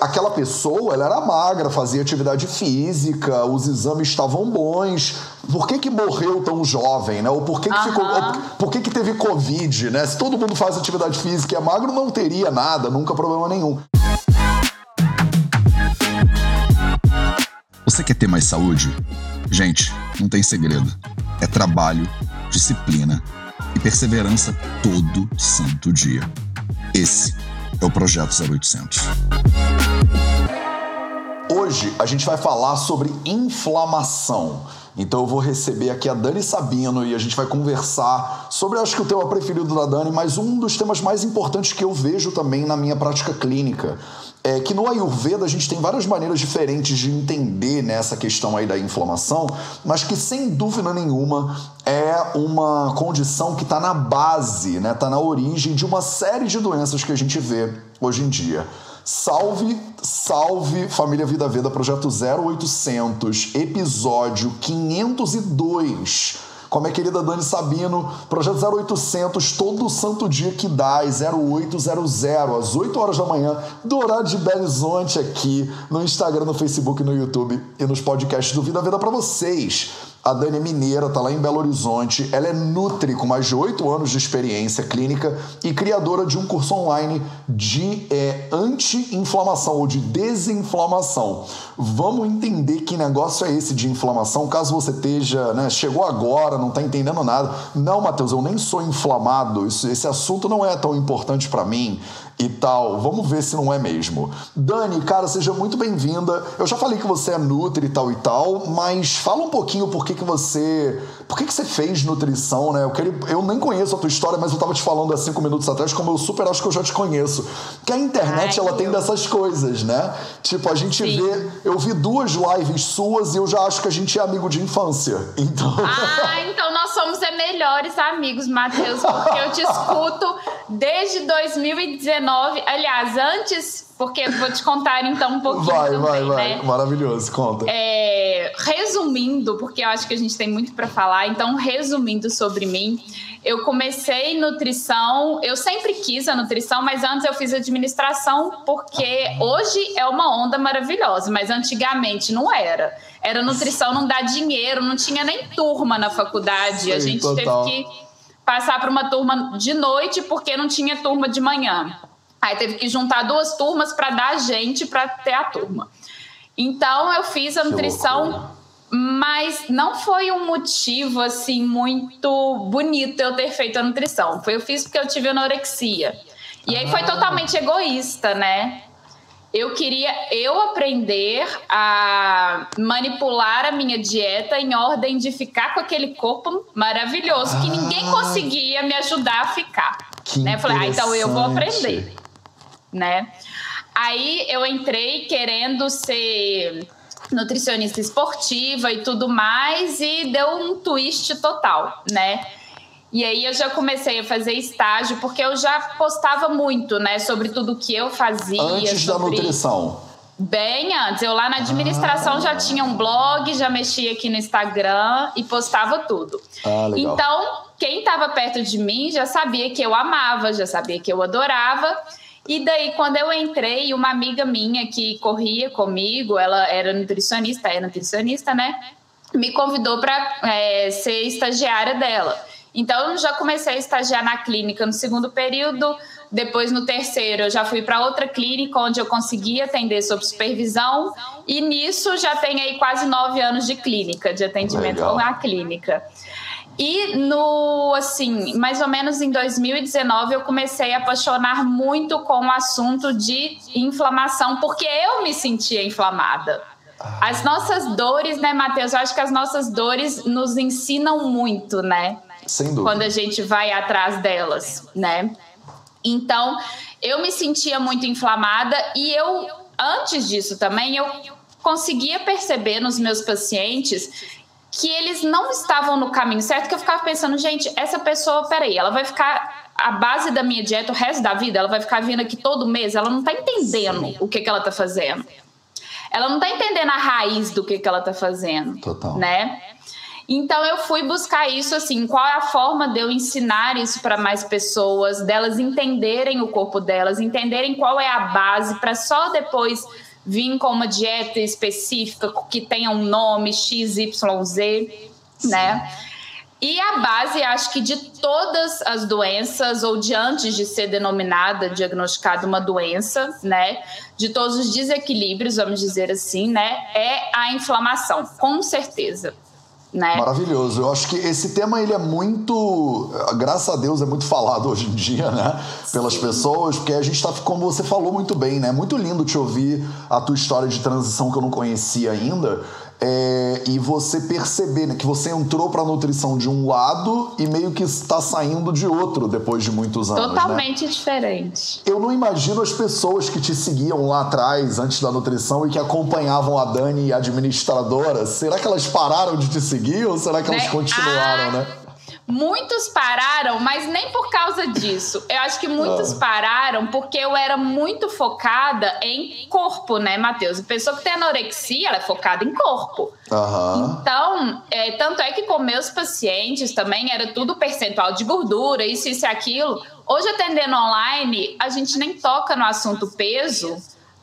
aquela pessoa ela era magra, fazia atividade física, os exames estavam bons. Por que, que morreu tão jovem, né? Ou por que, que, ficou, por que, que teve Covid, né? Se todo mundo faz atividade física e é magro, não teria nada, nunca problema nenhum. Você quer ter mais saúde? Gente, não tem segredo. É trabalho, disciplina e perseverança todo santo dia. Esse é o Projeto 0800. Hoje a gente vai falar sobre inflamação. Então eu vou receber aqui a Dani Sabino e a gente vai conversar sobre, acho que o tema preferido da Dani, mas um dos temas mais importantes que eu vejo também na minha prática clínica. É que no Ayurveda a gente tem várias maneiras diferentes de entender né, essa questão aí da inflamação, mas que sem dúvida nenhuma é uma condição que está na base, está né, tá na origem de uma série de doenças que a gente vê hoje em dia. Salve, salve família Vida Veda, projeto 0800, episódio 502 com a minha querida Dani Sabino, projeto 0800, todo santo dia que dá, 0800, às 8 horas da manhã, do horário de Belo Horizonte aqui, no Instagram, no Facebook, no YouTube e nos podcasts do Vida Vida para vocês. A Dani é mineira, tá lá em Belo Horizonte. Ela é Nutri, com mais de oito anos de experiência clínica e criadora de um curso online de é, anti-inflamação ou de desinflamação. Vamos entender que negócio é esse de inflamação, caso você esteja, né, chegou agora, não tá entendendo nada. Não, Matheus, eu nem sou inflamado. Isso, esse assunto não é tão importante para mim e tal. Vamos ver se não é mesmo. Dani, cara, seja muito bem-vinda. Eu já falei que você é Nutri e tal e tal, mas fala um pouquinho por que, que você. Por que, que você fez nutrição, né? Eu, eu nem conheço a tua história, mas eu tava te falando há cinco minutos atrás, como eu super acho que eu já te conheço. Que a internet, Ai, ela tem dessas coisas, né? Tipo, a gente Sim. vê. Eu vi duas lives suas e eu já acho que a gente é amigo de infância. Então. Ah, então nós somos é melhores amigos, Matheus, porque eu te escuto desde 2019 aliás, antes, porque vou te contar então um pouquinho vai, também, vai, vai. né? Maravilhoso, conta. É, resumindo, porque eu acho que a gente tem muito para falar, então resumindo sobre mim, eu comecei nutrição, eu sempre quis a nutrição, mas antes eu fiz administração porque hoje é uma onda maravilhosa, mas antigamente não era. Era nutrição, não dá dinheiro, não tinha nem turma na faculdade, a gente total. teve que passar para uma turma de noite porque não tinha turma de manhã. Aí teve que juntar duas turmas para dar gente para ter a turma. Então eu fiz a nutrição, mas não foi um motivo assim muito bonito eu ter feito a nutrição. Foi eu fiz porque eu tive anorexia. E aí foi ah. totalmente egoísta, né? Eu queria eu aprender a manipular a minha dieta em ordem de ficar com aquele corpo maravilhoso que ninguém ah. conseguia me ajudar a ficar. Que né? Eu falei, ah, então eu vou aprender né? Aí eu entrei querendo ser nutricionista esportiva e tudo mais e deu um twist total, né? E aí eu já comecei a fazer estágio porque eu já postava muito, né, sobre tudo que eu fazia. Antes da nutrição. Bem antes. Eu lá na administração ah. já tinha um blog, já mexia aqui no Instagram e postava tudo. Ah, legal. Então, quem estava perto de mim já sabia que eu amava, já sabia que eu adorava. E daí, quando eu entrei, uma amiga minha que corria comigo, ela era nutricionista, é nutricionista, né? Me convidou para é, ser estagiária dela. Então, eu já comecei a estagiar na clínica no segundo período. Depois, no terceiro, eu já fui para outra clínica onde eu consegui atender sob supervisão. E nisso já tem aí quase nove anos de clínica, de atendimento Legal. na clínica. E no, assim, mais ou menos em 2019, eu comecei a apaixonar muito com o assunto de inflamação, porque eu me sentia inflamada. Ah. As nossas dores, né, Matheus? Eu acho que as nossas dores nos ensinam muito, né? Sem dúvida. Quando a gente vai atrás delas, né? Então, eu me sentia muito inflamada e eu, antes disso também, eu conseguia perceber nos meus pacientes que eles não estavam no caminho certo, que eu ficava pensando, gente, essa pessoa, peraí, ela vai ficar a base da minha dieta o resto da vida, ela vai ficar vindo aqui todo mês, ela não tá entendendo Sim. o que, que ela tá fazendo. Ela não tá entendendo a raiz do que, que ela tá fazendo. Total. Né? Então eu fui buscar isso assim, qual é a forma de eu ensinar isso para mais pessoas, delas entenderem o corpo delas, entenderem qual é a base para só depois vir com uma dieta específica que tenha um nome XYZ, né? E a base, acho que de todas as doenças, ou de antes de ser denominada, diagnosticada uma doença, né? De todos os desequilíbrios, vamos dizer assim, né? É a inflamação, com certeza. Né? Maravilhoso. Eu acho que esse tema ele é muito, graças a Deus, é muito falado hoje em dia, né? Pelas Sim. pessoas, porque a gente está, como você falou muito bem, né? Muito lindo te ouvir a tua história de transição que eu não conhecia ainda. É, e você perceber né, que você entrou para a nutrição de um lado e meio que está saindo de outro depois de muitos anos. Né? Totalmente né? diferente. Eu não imagino as pessoas que te seguiam lá atrás, antes da nutrição, e que acompanhavam a Dani, administradora. Será que elas pararam de te seguir ou será que elas né? continuaram, ah, né? Muitos pararam, mas nem por causa disso. Eu acho que muitos ah. pararam porque eu era muito focada em corpo, né, Matheus? A pessoa que tem anorexia, ela é focada em corpo. Uhum. Então, é, tanto é que com meus pacientes também era tudo percentual de gordura, isso, isso e aquilo. Hoje, atendendo online, a gente nem toca no assunto peso.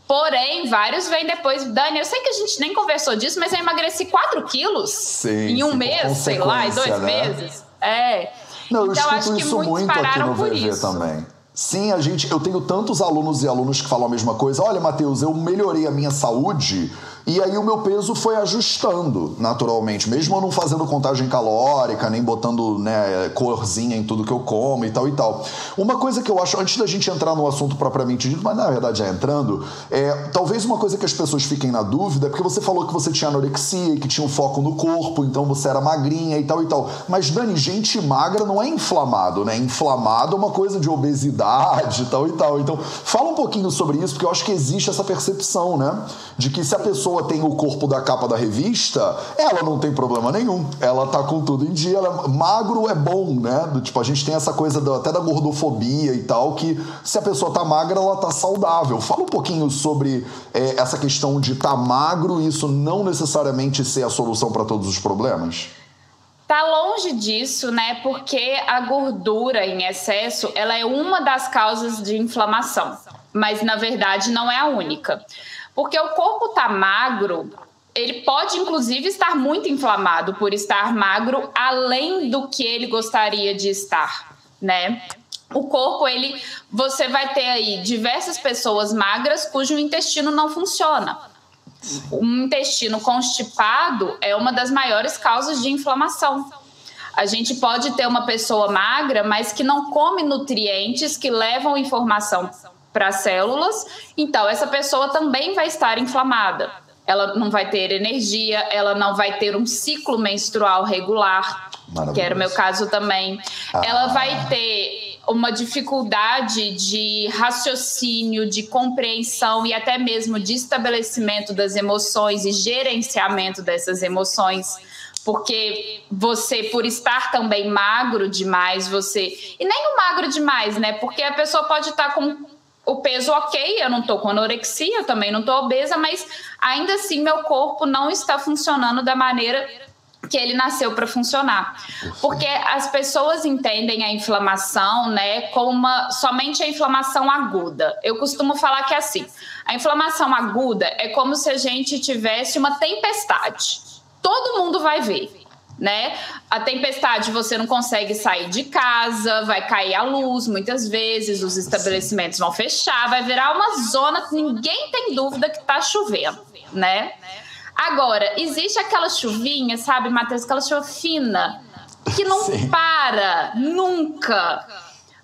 Porém, vários vêm depois. Dani, eu sei que a gente nem conversou disso, mas eu emagreci 4 quilos sim, em um mês, sei lá, em dois né? meses. É. Não, eu então, escuto isso muito aqui no VV isso. também. Sim, a gente, eu tenho tantos alunos e alunos que falam a mesma coisa. Olha, Matheus, eu melhorei a minha saúde e aí o meu peso foi ajustando naturalmente, mesmo eu não fazendo contagem calórica, nem botando né, corzinha em tudo que eu como e tal e tal. Uma coisa que eu acho, antes da gente entrar no assunto propriamente dito, mas na verdade já entrando, é talvez uma coisa que as pessoas fiquem na dúvida, é porque você falou que você tinha anorexia e que tinha um foco no corpo, então você era magrinha e tal e tal. Mas, Dani, gente magra não é inflamado, né? Inflamado é uma coisa de obesidade e tal e tal. Então, fala um pouquinho sobre isso, porque eu acho que existe essa percepção, né? De que se a pessoa pessoa tem o corpo da capa da revista, ela não tem problema nenhum. Ela tá com tudo em dia. Ela, magro é bom, né? Do, tipo, a gente tem essa coisa do, até da gordofobia e tal, que se a pessoa tá magra, ela tá saudável. Fala um pouquinho sobre é, essa questão de tá magro e isso não necessariamente ser a solução para todos os problemas. Tá longe disso, né? Porque a gordura em excesso, ela é uma das causas de inflamação, mas na verdade não é a única. Porque o corpo tá magro, ele pode inclusive estar muito inflamado por estar magro além do que ele gostaria de estar, né? O corpo, ele, você vai ter aí diversas pessoas magras cujo intestino não funciona. O intestino constipado é uma das maiores causas de inflamação. A gente pode ter uma pessoa magra, mas que não come nutrientes que levam informação para as células, então essa pessoa também vai estar inflamada. Ela não vai ter energia, ela não vai ter um ciclo menstrual regular, que era o meu caso também. Ah. Ela vai ter uma dificuldade de raciocínio, de compreensão e até mesmo de estabelecimento das emoções e gerenciamento dessas emoções porque você, por estar também magro demais, você. E nem o magro demais, né? Porque a pessoa pode estar com o peso ok, eu não estou com anorexia, eu também não estou obesa, mas ainda assim meu corpo não está funcionando da maneira que ele nasceu para funcionar. Porque as pessoas entendem a inflamação, né, como uma, somente a inflamação aguda. Eu costumo falar que é assim, a inflamação aguda é como se a gente tivesse uma tempestade. Todo mundo vai ver né? A tempestade você não consegue sair de casa, vai cair a luz muitas vezes, os estabelecimentos vão fechar, vai virar uma zona, ninguém tem dúvida que tá chovendo, né? Agora, existe aquela chuvinha, sabe, Matheus, aquela chuva fina, que não Sim. para nunca.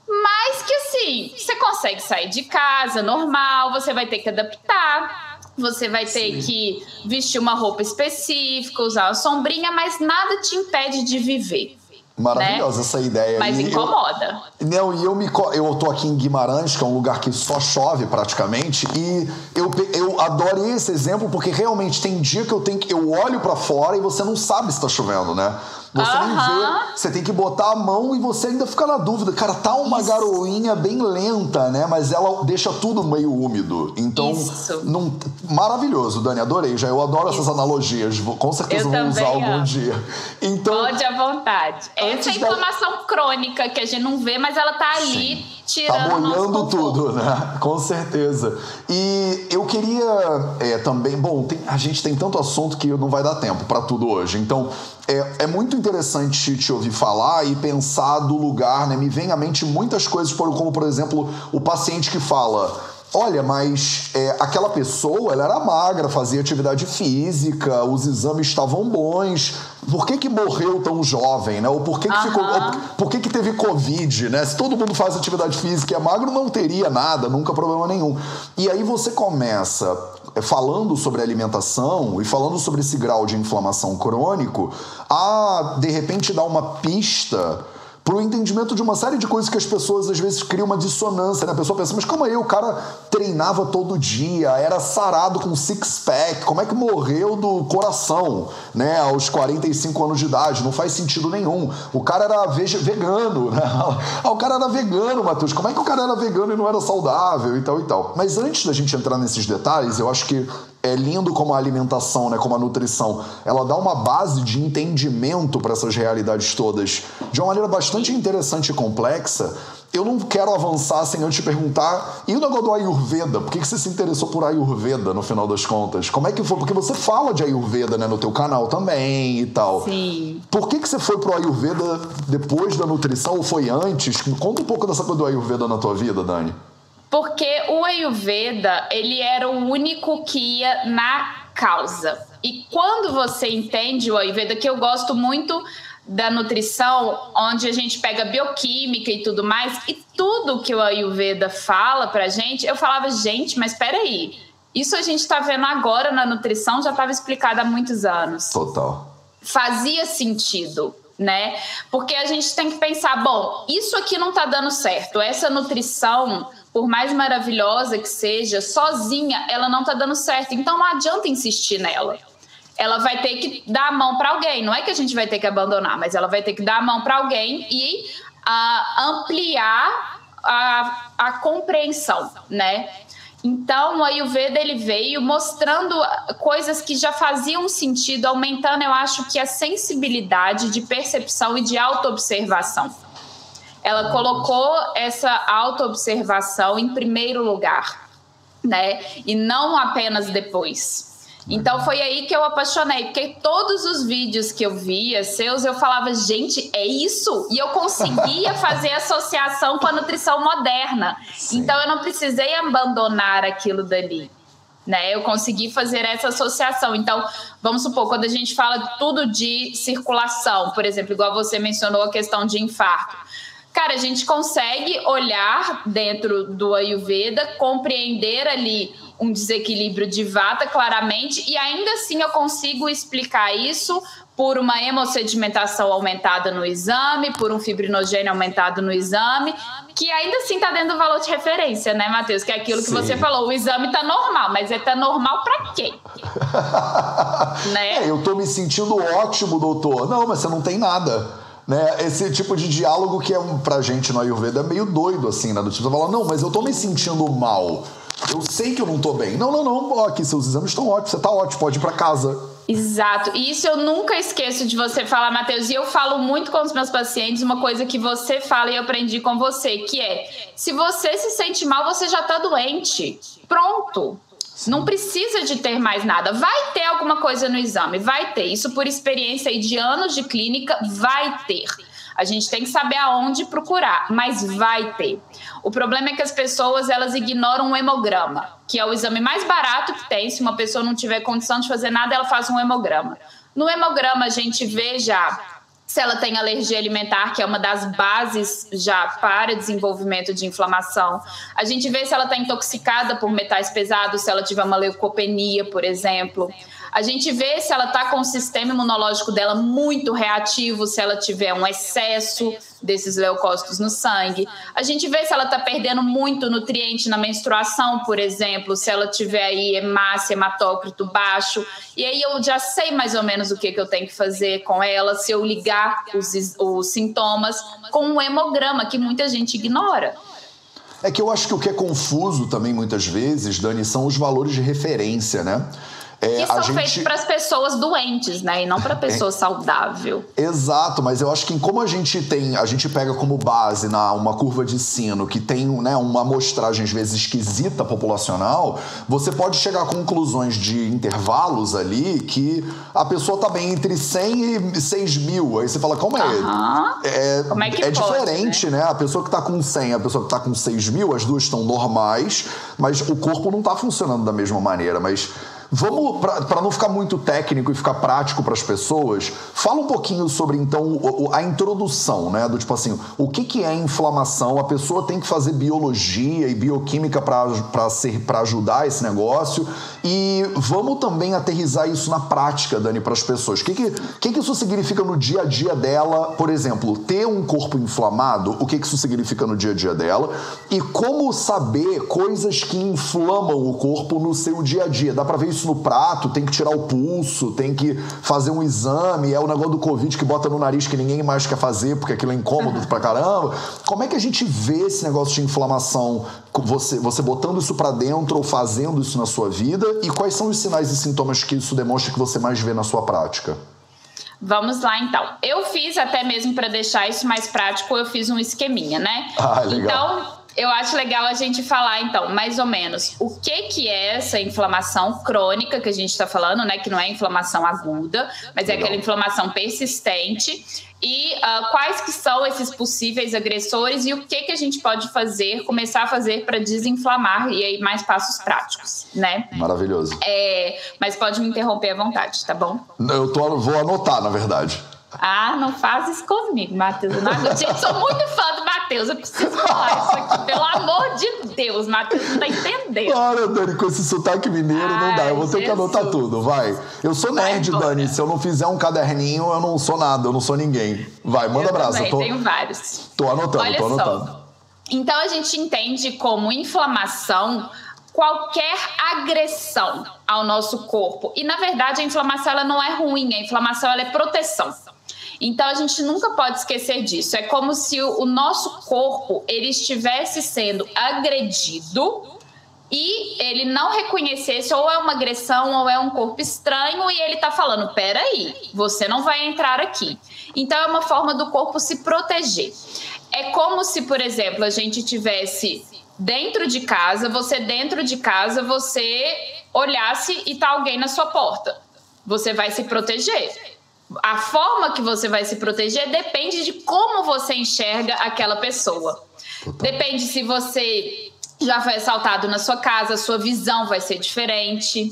Mas que assim, você consegue sair de casa normal, você vai ter que adaptar você vai ter Sim. que vestir uma roupa específica, usar uma sombrinha, mas nada te impede de viver. Maravilhosa né? essa ideia. Mas e incomoda. Eu, não, e eu me eu tô aqui em Guimarães, que é um lugar que só chove praticamente, e eu, eu adoro esse exemplo porque realmente tem dia que eu tenho que eu olho para fora e você não sabe se tá chovendo, né? Você nem vê, você tem que botar a mão e você ainda fica na dúvida. Cara, tá uma Isso. garoinha bem lenta, né? Mas ela deixa tudo meio úmido. Então, Isso. Não, maravilhoso, Dani, adorei. Já eu adoro Isso. essas analogias. Com certeza eu vou usar amo. algum dia. Então, Pode à vontade. Essa inflamação da... crônica que a gente não vê, mas ela tá ali. Sim tirando tá molhando tudo, né? Com certeza. E eu queria é, também, bom, tem, a gente tem tanto assunto que não vai dar tempo para tudo hoje. Então, é, é, muito interessante te ouvir falar e pensar do lugar, né? Me vem à mente muitas coisas, como por exemplo, o paciente que fala Olha, mas é, aquela pessoa, ela era magra, fazia atividade física, os exames estavam bons. Por que, que morreu tão jovem, né? Ou por que, que ficou. Por que, que teve Covid, né? Se todo mundo faz atividade física e é magro, não teria nada, nunca problema nenhum. E aí você começa é, falando sobre alimentação e falando sobre esse grau de inflamação crônico, a de repente dar uma pista para o entendimento de uma série de coisas que as pessoas às vezes criam uma dissonância, né? A pessoa pensa, mas como aí? O cara treinava todo dia, era sarado com six-pack, como é que morreu do coração, né? Aos 45 anos de idade? Não faz sentido nenhum. O cara era vegano, né? Ah, o cara era vegano, Matheus. Como é que o cara era vegano e não era saudável e tal e tal? Mas antes da gente entrar nesses detalhes, eu acho que é lindo como a alimentação, né, como a nutrição, ela dá uma base de entendimento para essas realidades todas de uma maneira bastante interessante e complexa. Eu não quero avançar sem antes te perguntar, e o negócio do Ayurveda? Por que você se interessou por Ayurveda no final das contas? Como é que foi? Porque você fala de Ayurveda né, no teu canal também e tal. Sim. Por que, que você foi pro Ayurveda depois da nutrição ou foi antes? Conta um pouco dessa coisa do Ayurveda na tua vida, Dani. Porque o Ayurveda, ele era o único que ia na causa. E quando você entende o Ayurveda, que eu gosto muito da nutrição, onde a gente pega bioquímica e tudo mais, e tudo que o Ayurveda fala pra gente, eu falava, gente, mas peraí, isso a gente tá vendo agora na nutrição, já estava explicado há muitos anos. Total. Fazia sentido né? Porque a gente tem que pensar, bom, isso aqui não tá dando certo. Essa nutrição por mais maravilhosa que seja, sozinha ela não tá dando certo. Então não adianta insistir nela. Ela vai ter que dar a mão para alguém. Não é que a gente vai ter que abandonar, mas ela vai ter que dar a mão para alguém e uh, ampliar a, a compreensão, né? Então, o Ayurveda ele veio mostrando coisas que já faziam sentido, aumentando, eu acho que a sensibilidade de percepção e de autoobservação. Ela colocou essa autoobservação em primeiro lugar, né? E não apenas depois. Então foi aí que eu apaixonei, porque todos os vídeos que eu via seus, eu falava, gente, é isso? E eu conseguia fazer associação com a nutrição moderna. Sim. Então eu não precisei abandonar aquilo dali. Né, eu consegui fazer essa associação. Então, vamos supor, quando a gente fala tudo de circulação, por exemplo, igual você mencionou a questão de infarto. Cara, a gente consegue olhar dentro do Ayurveda, compreender ali um desequilíbrio de vata claramente, e ainda assim eu consigo explicar isso por uma hemossedimentação aumentada no exame, por um fibrinogênio aumentado no exame, que ainda assim está dentro do valor de referência, né, Matheus? Que é aquilo Sim. que você falou, o exame está normal, mas ele está normal para quem? né? É, eu estou me sentindo ótimo, doutor. Não, mas você não tem nada. Né? Esse tipo de diálogo que é pra gente no Ayurveda é meio doido, assim, né? Do tipo, você fala, não, mas eu tô me sentindo mal. Eu sei que eu não tô bem. Não, não, não. Ó, aqui seus exames estão ótimos, você tá ótimo, pode ir pra casa. Exato. E isso eu nunca esqueço de você falar, Matheus. E eu falo muito com os meus pacientes uma coisa que você fala e eu aprendi com você, que é: se você se sente mal, você já tá doente. Pronto. Não precisa de ter mais nada. Vai ter alguma coisa no exame, vai ter. Isso por experiência aí de anos de clínica, vai ter. A gente tem que saber aonde procurar, mas vai ter. O problema é que as pessoas elas ignoram o hemograma, que é o exame mais barato que tem. Se uma pessoa não tiver condição de fazer nada, ela faz um hemograma. No hemograma a gente vê já se ela tem alergia alimentar, que é uma das bases já para desenvolvimento de inflamação. A gente vê se ela está intoxicada por metais pesados, se ela tiver uma leucopenia, por exemplo. A gente vê se ela está com o sistema imunológico dela muito reativo, se ela tiver um excesso desses leucócitos no sangue. A gente vê se ela está perdendo muito nutriente na menstruação, por exemplo, se ela tiver aí hemácia, hematócrito baixo. E aí eu já sei mais ou menos o que, que eu tenho que fazer com ela, se eu ligar os, os sintomas com um hemograma, que muita gente ignora. É que eu acho que o que é confuso também muitas vezes, Dani, são os valores de referência, né? É, que são gente... feitos para as pessoas doentes, né? E não para a pessoa é... saudável. Exato, mas eu acho que como a gente tem, a gente pega como base na uma curva de sino que tem né, uma amostragem às vezes esquisita populacional, você pode chegar a conclusões de intervalos ali que a pessoa tá bem entre 100 e 6 mil. Aí você fala, como é? Uhum. É, como é, que é pode, diferente, né? né? A pessoa que tá com 100 a pessoa que tá com 6 mil, as duas estão normais, mas o corpo não tá funcionando da mesma maneira. Mas Vamos, para não ficar muito técnico e ficar prático para as pessoas, fala um pouquinho sobre então a introdução, né? Do tipo assim, o que, que é inflamação? A pessoa tem que fazer biologia e bioquímica para ajudar esse negócio. E vamos também aterrizar isso na prática, Dani, para as pessoas. O que, que, que, que isso significa no dia a dia dela? Por exemplo, ter um corpo inflamado, o que, que isso significa no dia a dia dela? E como saber coisas que inflamam o corpo no seu dia a dia? Dá para ver isso isso no prato, tem que tirar o pulso, tem que fazer um exame, é o negócio do Covid que bota no nariz que ninguém mais quer fazer porque aquilo é incômodo uhum. pra caramba. Como é que a gente vê esse negócio de inflamação, você, você botando isso para dentro ou fazendo isso na sua vida? E quais são os sinais e sintomas que isso demonstra que você mais vê na sua prática? Vamos lá então. Eu fiz até mesmo para deixar isso mais prático, eu fiz um esqueminha, né? Ah, legal. Então, eu acho legal a gente falar, então, mais ou menos, o que que é essa inflamação crônica que a gente está falando, né? Que não é inflamação aguda, mas é aquela inflamação persistente. E uh, quais que são esses possíveis agressores e o que que a gente pode fazer, começar a fazer para desinflamar e aí mais passos práticos, né? Maravilhoso. É, mas pode me interromper à vontade, tá bom? Eu tô, vou anotar, na verdade. Ah, não faz isso comigo, Matheus. Não, gente, sou muito fã do Matheus. Eu preciso falar isso aqui. Pelo amor de Deus, Matheus, não tá entendendo. Olha, Dani, com esse sotaque mineiro Ai, não dá. Eu vou ter Jesus. que anotar tudo, vai. Eu sou nerd, vai, Dani. Se eu não fizer um caderninho, eu não sou nada, eu não sou ninguém. Vai, manda eu abraço. Também, tô... tenho vários. Tô anotando, Olha tô anotando. Só. Então a gente entende como inflamação qualquer agressão ao nosso corpo. E na verdade a inflamação ela não é ruim, a inflamação ela é proteção. Então a gente nunca pode esquecer disso. É como se o, nosso corpo ele estivesse sendo agredido e ele não reconhecesse ou é uma agressão ou é um corpo estranho e ele tá falando: peraí, você não vai entrar aqui. Então é uma forma do corpo se proteger. É como se, por exemplo, a gente tivesse dentro de casa, você dentro de casa, você olhasse e tá alguém na sua porta. Você vai se proteger a forma que você vai se proteger depende de como você enxerga aquela pessoa. Total. Depende se você já foi assaltado na sua casa, sua visão vai ser diferente.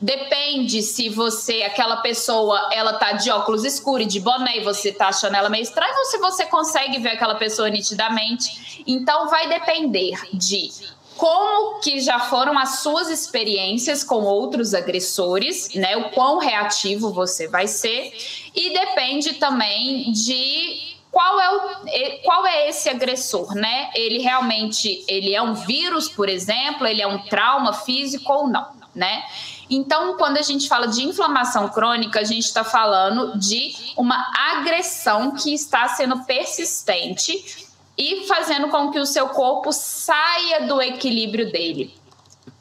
Depende se você, aquela pessoa, ela tá de óculos escuros e de boné e você tá achando ela meio estranha, ou se você consegue ver aquela pessoa nitidamente. Então vai depender de como que já foram as suas experiências com outros agressores, né? O quão reativo você vai ser e depende também de qual é, o, qual é esse agressor, né? Ele realmente ele é um vírus, por exemplo, ele é um trauma físico ou não, né? Então, quando a gente fala de inflamação crônica, a gente está falando de uma agressão que está sendo persistente e fazendo com que o seu corpo saia do equilíbrio dele.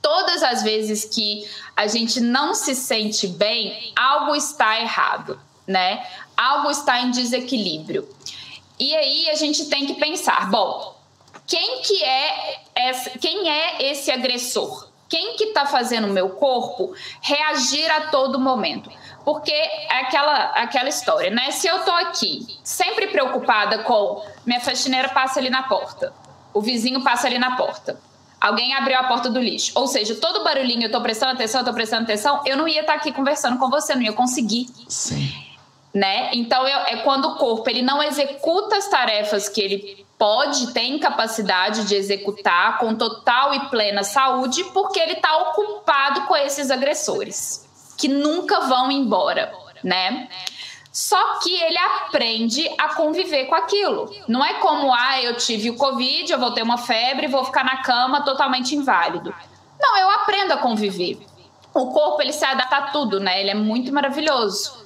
Todas as vezes que a gente não se sente bem, algo está errado, né? Algo está em desequilíbrio. E aí a gente tem que pensar, bom, quem que é essa, quem é esse agressor? Quem que está fazendo o meu corpo reagir a todo momento? Porque é aquela, aquela história, né? Se eu tô aqui sempre preocupada com minha faxineira passa ali na porta, o vizinho passa ali na porta, alguém abriu a porta do lixo, ou seja, todo barulhinho eu tô prestando atenção, eu tô prestando atenção, eu não ia estar tá aqui conversando com você, não ia conseguir. Sim. Né? Então eu, é quando o corpo ele não executa as tarefas que ele pode, tem capacidade de executar com total e plena saúde, porque ele está ocupado com esses agressores que nunca vão embora, né? Só que ele aprende a conviver com aquilo. Não é como, ah, eu tive o Covid, eu vou ter uma febre, vou ficar na cama totalmente inválido. Não, eu aprendo a conviver. O corpo ele se adapta a tudo, né? Ele é muito maravilhoso.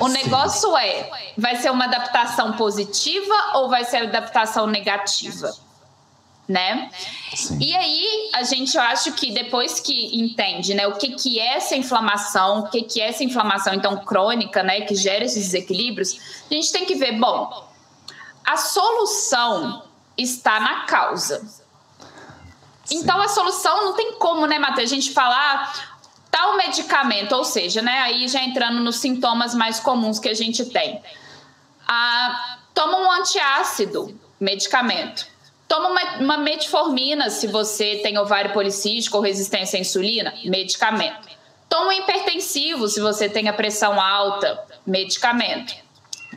O negócio é, vai ser uma adaptação positiva ou vai ser adaptação negativa? Né? Sim. E aí a gente eu acho que depois que entende, né, o que que é essa inflamação, o que que é essa inflamação então crônica, né, que gera esses desequilíbrios, a gente tem que ver, bom, a solução está na causa. Sim. Então a solução não tem como, né, Matheus, a gente falar tal medicamento, ou seja, né, aí já entrando nos sintomas mais comuns que a gente tem. Ah, toma um antiácido, medicamento Toma uma, uma, metformina se você tem ovário policístico ou resistência à insulina, medicamento. Toma um hipertensivo se você tem a pressão alta, medicamento.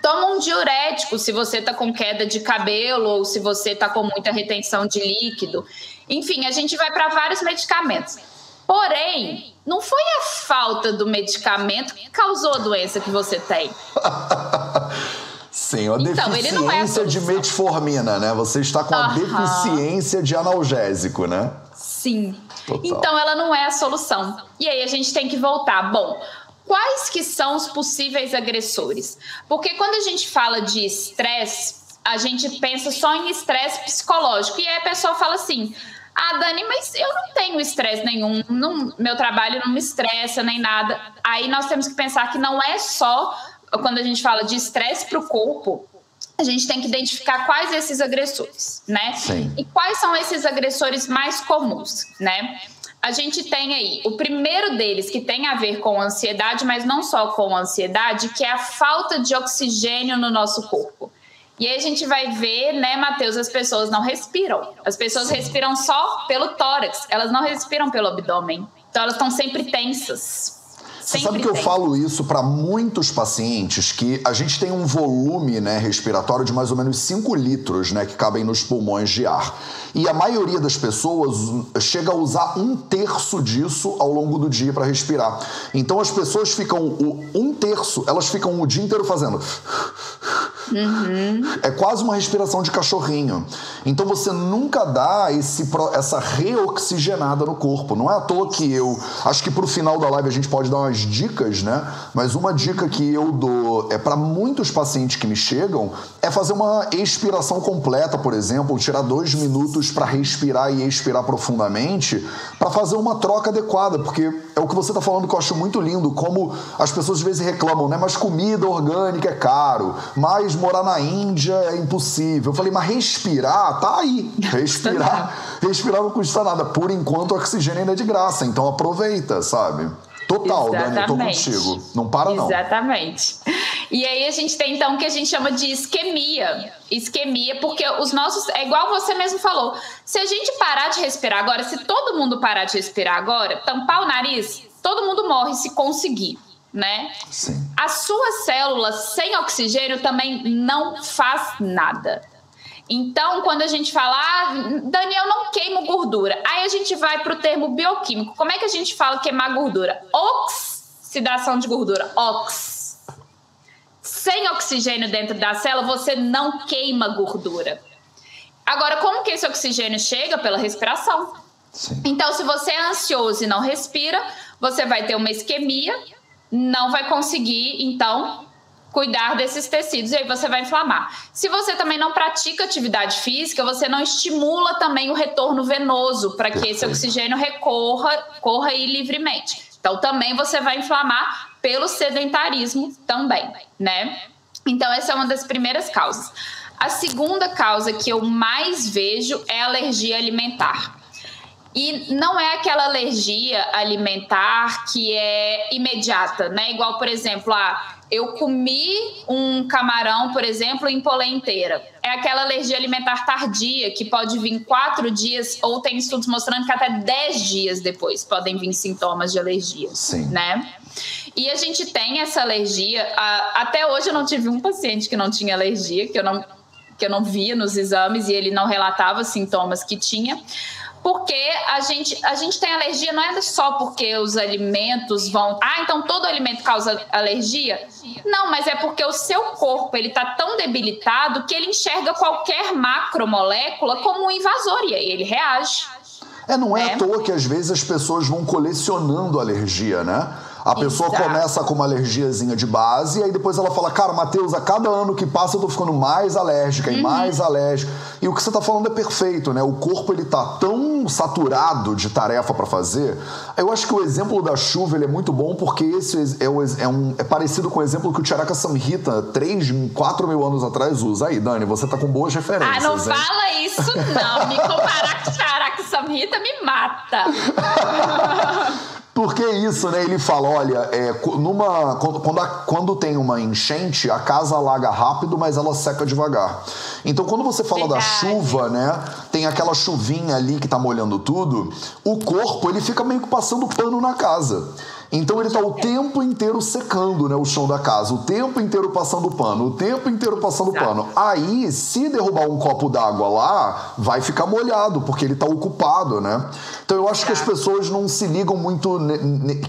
Toma um diurético se você está com queda de cabelo ou se você está com muita retenção de líquido. Enfim, a gente vai para vários medicamentos. Porém, não foi a falta do medicamento que causou a doença que você tem. Sim, uma então, é deficiência é de metformina, né? Você está com uma deficiência de analgésico, né? Sim. Total. Então ela não é a solução. E aí a gente tem que voltar. Bom, quais que são os possíveis agressores? Porque quando a gente fala de estresse, a gente pensa só em estresse psicológico. E aí a pessoa fala assim: ah, Dani, mas eu não tenho estresse nenhum, não, meu trabalho não me estressa nem nada. Aí nós temos que pensar que não é só quando a gente fala de estresse para o corpo, a gente tem que identificar quais esses agressores, né? Sim. E quais são esses agressores mais comuns, né? A gente tem aí o primeiro deles que tem a ver com ansiedade, mas não só com ansiedade, que é a falta de oxigênio no nosso corpo. E aí a gente vai ver, né, Matheus, as pessoas não respiram. As pessoas respiram só pelo tórax, elas não respiram pelo abdômen. Então elas estão sempre tensas. Você sabe que eu falo isso para muitos pacientes que a gente tem um volume né, respiratório de mais ou menos 5 litros né, que cabem nos pulmões de ar. E a maioria das pessoas chega a usar um terço disso ao longo do dia para respirar. Então as pessoas ficam o um terço, elas ficam o dia inteiro fazendo. Uhum. É quase uma respiração de cachorrinho. Então você nunca dá esse, essa reoxigenada no corpo. Não é à toa que eu. Acho que pro final da live a gente pode dar umas dicas, né? Mas uma dica que eu dou é para muitos pacientes que me chegam é fazer uma expiração completa, por exemplo, tirar dois minutos para respirar e expirar profundamente, para fazer uma troca adequada, porque é o que você está falando que eu acho muito lindo, como as pessoas às vezes reclamam, né? Mas comida orgânica é caro, mas morar na Índia é impossível. Eu falei, mas respirar, tá aí. Respirar, respirar não custa nada. Por enquanto, o oxigênio ainda é de graça, então aproveita, sabe? Total, Exatamente. Dani, eu tô contigo. Não para, não. Exatamente. E aí a gente tem então o que a gente chama de isquemia. Isquemia, porque os nossos. É igual você mesmo falou. Se a gente parar de respirar agora, se todo mundo parar de respirar agora, tampar o nariz, todo mundo morre se conseguir. Né? Sim. As suas células sem oxigênio também não faz nada. Então, quando a gente fala, ah, Daniel, não queimo gordura, aí a gente vai para o termo bioquímico. Como é que a gente fala queimar gordura? Oxidação de gordura, ox. Sem oxigênio dentro da célula, você não queima gordura. Agora, como que esse oxigênio chega? Pela respiração. Sim. Então, se você é ansioso e não respira, você vai ter uma isquemia, não vai conseguir, então, cuidar desses tecidos e aí você vai inflamar. Se você também não pratica atividade física, você não estimula também o retorno venoso para que esse oxigênio recorra, corra aí livremente. Então também você vai inflamar pelo sedentarismo também, né? Então essa é uma das primeiras causas. A segunda causa que eu mais vejo é alergia alimentar. E não é aquela alergia alimentar que é imediata, né? Igual, por exemplo, a eu comi um camarão, por exemplo, em polê inteira. É aquela alergia alimentar tardia que pode vir quatro dias, ou tem estudos mostrando que até dez dias depois podem vir sintomas de alergia. Sim. Né? E a gente tem essa alergia. Até hoje eu não tive um paciente que não tinha alergia, que eu não, que eu não via nos exames e ele não relatava sintomas que tinha. Porque a gente, a gente tem alergia não é só porque os alimentos vão. Ah, então todo alimento causa alergia? Não, mas é porque o seu corpo ele está tão debilitado que ele enxerga qualquer macromolécula como um invasor e aí ele reage. É, não é, é à toa que às vezes as pessoas vão colecionando alergia, né? A pessoa Exato. começa com uma alergiazinha de base, e aí depois ela fala: Cara, Matheus, a cada ano que passa eu tô ficando mais alérgica uhum. e mais alérgica. E o que você tá falando é perfeito, né? O corpo ele tá tão saturado de tarefa para fazer. Eu acho que o exemplo da chuva ele é muito bom porque esse é, o, é, um, é parecido com o exemplo que o Charaka Samhita, 3, 4 mil anos atrás, usa. Aí, Dani, você tá com boas referências. Ah, não hein? fala isso, não. Me comparar com o Charaka Samhita me mata. Porque isso, né? Ele fala, olha, é, numa, quando, a, quando tem uma enchente, a casa alaga rápido, mas ela seca devagar. Então, quando você fala Verdade. da chuva, né? Tem aquela chuvinha ali que tá molhando tudo, o corpo ele fica meio que passando pano na casa. Então ele está o tempo inteiro secando né, o chão da casa, o tempo inteiro passando pano, o tempo inteiro passando pano. Aí, se derrubar um copo d'água lá, vai ficar molhado, porque ele está ocupado, né? Então eu acho que as pessoas não se ligam muito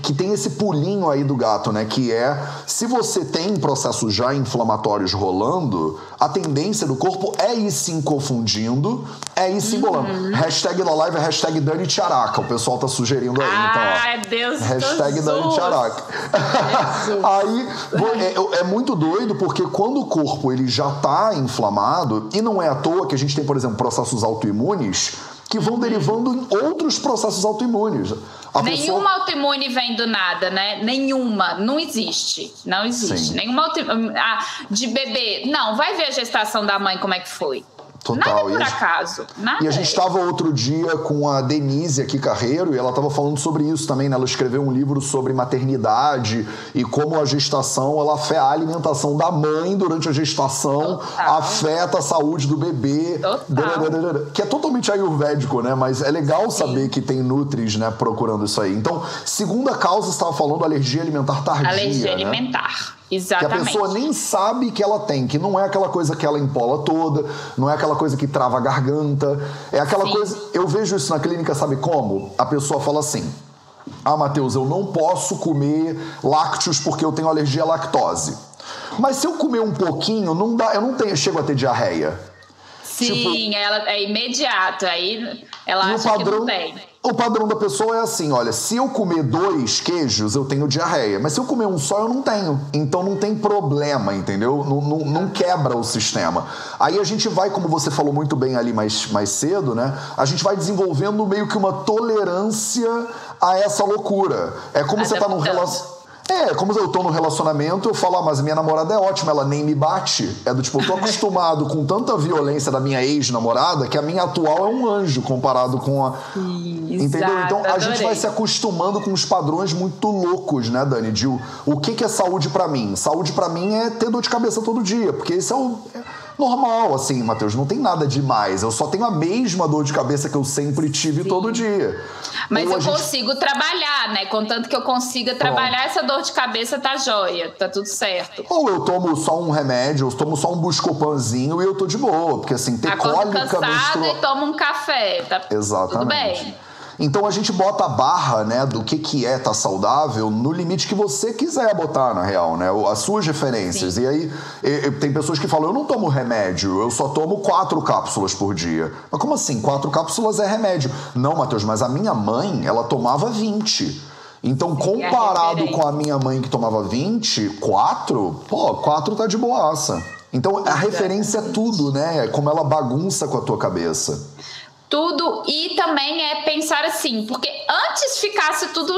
que tem esse pulinho aí do gato, né? Que é se você tem processos já inflamatórios rolando, a tendência do corpo é ir se confundindo, é ir se embolando. Uhum. Hashtag da live é hashtag Dani Tiaraca. O pessoal tá sugerindo aí. então, ó, Ai, Deus Hashtag Dani aí é, é, muito doido porque quando o corpo ele já tá inflamado, e não é à toa que a gente tem, por exemplo, processos autoimunes que vão derivando em outros processos autoimunes. A Nenhuma pessoa... autoimune vem do nada, né? Nenhuma. Não existe. Não existe. Sim. Nenhuma autoimune. Ah, de bebê. Não, vai ver a gestação da mãe como é que foi. Total. Nada por acaso. Nada. E a gente estava outro dia com a Denise aqui Carreiro e ela estava falando sobre isso também, né? Ela escreveu um livro sobre maternidade e como a gestação ela afeta a alimentação da mãe durante a gestação, Total. afeta a saúde do bebê. Total. Que é totalmente ayurvédico, né? Mas é legal Sim. saber que tem nutris, né, procurando isso aí. Então, segunda causa, você estava falando alergia alimentar tardia. Alergia né? alimentar. Exatamente. Que a pessoa nem sabe que ela tem, que não é aquela coisa que ela empola toda, não é aquela coisa que trava a garganta, é aquela Sim. coisa. Eu vejo isso na clínica, sabe como? A pessoa fala assim: Ah, Matheus, eu não posso comer lácteos porque eu tenho alergia à lactose. Mas se eu comer um pouquinho, não dá, eu não tenho, chego a ter diarreia. Sim, tipo, ela é imediato. Aí ela acha padrão, que não tem. O padrão da pessoa é assim: olha, se eu comer dois queijos, eu tenho diarreia. Mas se eu comer um só, eu não tenho. Então não tem problema, entendeu? Não, não, não, quebra o sistema. Aí a gente vai, como você falou muito bem ali mais, mais cedo, né? A gente vai desenvolvendo meio que uma tolerância a essa loucura. É como você tá num relacionamento é, como eu tô no relacionamento, eu falo, ah, mas minha namorada é ótima, ela nem me bate. É do tipo, eu tô acostumado com tanta violência da minha ex-namorada que a minha atual é um anjo comparado com a. Entendeu? Então a gente vai se acostumando com os padrões muito loucos, né, Dani? De o, o que, que é saúde para mim? Saúde para mim é ter dor de cabeça todo dia, porque esse é o. É, normal, assim, Matheus, não tem nada demais. Eu só tenho a mesma dor de cabeça que eu sempre tive Sim. todo dia. Mas Ou eu gente... consigo trabalhar, né? Contanto que eu consiga trabalhar Pronto. essa dor de cabeça, tá jóia, tá tudo certo. Ou eu tomo só um remédio, eu tomo só um buscopanzinho e eu tô de boa. Porque assim, ter Acordo cólica cansada menstrua... e tomo um café, tá Exatamente. tudo bem. Então a gente bota a barra, né, do que, que é estar tá saudável no limite que você quiser botar, na real, né? As suas referências. Sim. E aí tem pessoas que falam, eu não tomo remédio, eu só tomo quatro cápsulas por dia. Mas como assim? Quatro cápsulas é remédio. Não, Matheus, mas a minha mãe, ela tomava 20. Então, comparado com a minha mãe que tomava 20, 4, pô, 4 tá de boaça. Então, a referência é tudo, né? É como ela bagunça com a tua cabeça tudo e também é pensar assim, porque antes ficasse tudo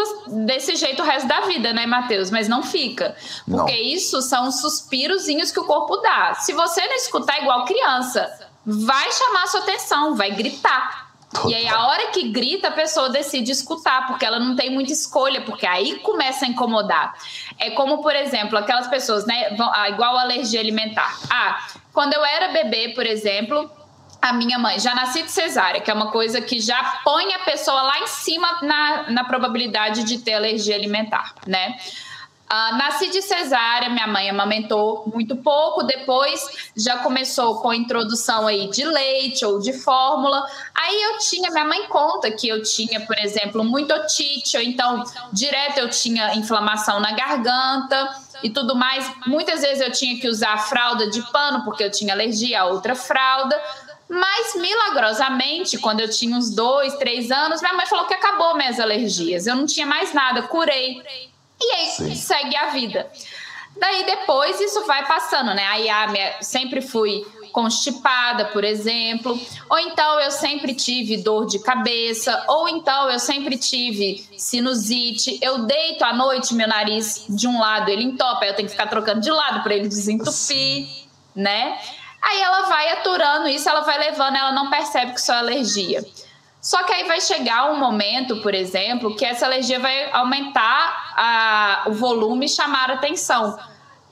desse jeito o resto da vida, né, Matheus? Mas não fica. Porque não. isso são suspirozinhos que o corpo dá. Se você não escutar igual criança, vai chamar sua atenção, vai gritar. Total. E aí, a hora que grita, a pessoa decide escutar, porque ela não tem muita escolha, porque aí começa a incomodar. É como, por exemplo, aquelas pessoas, né? Ah, igual alergia alimentar. Ah, quando eu era bebê, por exemplo, a minha mãe, já nasci de cesárea, que é uma coisa que já põe a pessoa lá em cima na, na probabilidade de ter alergia alimentar, né? Uh, nasci de cesárea, minha mãe amamentou muito pouco, depois já começou com a introdução aí de leite ou de fórmula. Aí eu tinha, minha mãe conta que eu tinha, por exemplo, muito otite, ou então direto eu tinha inflamação na garganta e tudo mais. Muitas vezes eu tinha que usar fralda de pano porque eu tinha alergia a outra fralda. Mas milagrosamente, quando eu tinha uns dois, três anos, minha mãe falou que acabou minhas alergias. Eu não tinha mais nada, curei. E aí Sim. segue a vida. Daí depois isso vai passando, né? Aí a minha, sempre fui constipada, por exemplo, ou então eu sempre tive dor de cabeça, ou então eu sempre tive sinusite. Eu deito à noite, meu nariz de um lado ele entope, aí eu tenho que ficar trocando de lado para ele desentupir, né? Aí ela vai aturando isso, ela vai levando, ela não percebe que isso é alergia. Só que aí vai chegar um momento, por exemplo, que essa alergia vai aumentar a, o volume e chamar a atenção.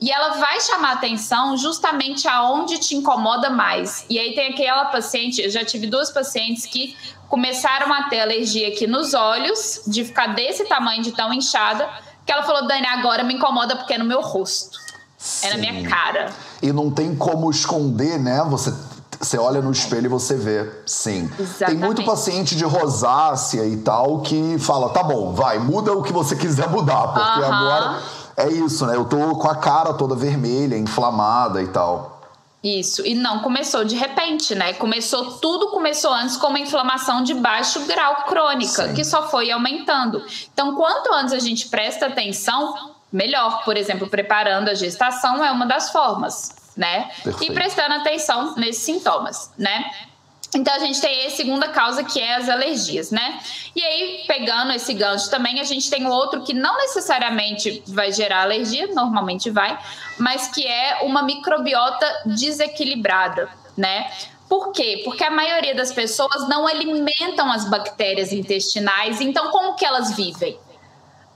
E ela vai chamar atenção justamente aonde te incomoda mais. E aí tem aquela paciente, eu já tive duas pacientes que começaram a ter alergia aqui nos olhos, de ficar desse tamanho, de tão inchada, que ela falou, Dani, agora me incomoda porque é no meu rosto. Sim. É na minha cara. E não tem como esconder, né? Você você olha no espelho e você vê, sim. Exatamente. Tem muito paciente de rosácea e tal que fala, tá bom, vai, muda o que você quiser mudar, porque uh -huh. agora é isso, né? Eu tô com a cara toda vermelha, inflamada e tal. Isso, e não começou de repente, né? Começou, tudo começou antes com uma inflamação de baixo grau crônica, Sim. que só foi aumentando. Então, quanto antes a gente presta atenção, melhor. Por exemplo, preparando a gestação é uma das formas né? Perfeito. E prestando atenção nesses sintomas, né? Então a gente tem a segunda causa que é as alergias, né? E aí, pegando esse gancho também, a gente tem outro que não necessariamente vai gerar alergia, normalmente vai, mas que é uma microbiota desequilibrada, né? Por quê? Porque a maioria das pessoas não alimentam as bactérias intestinais, então como que elas vivem?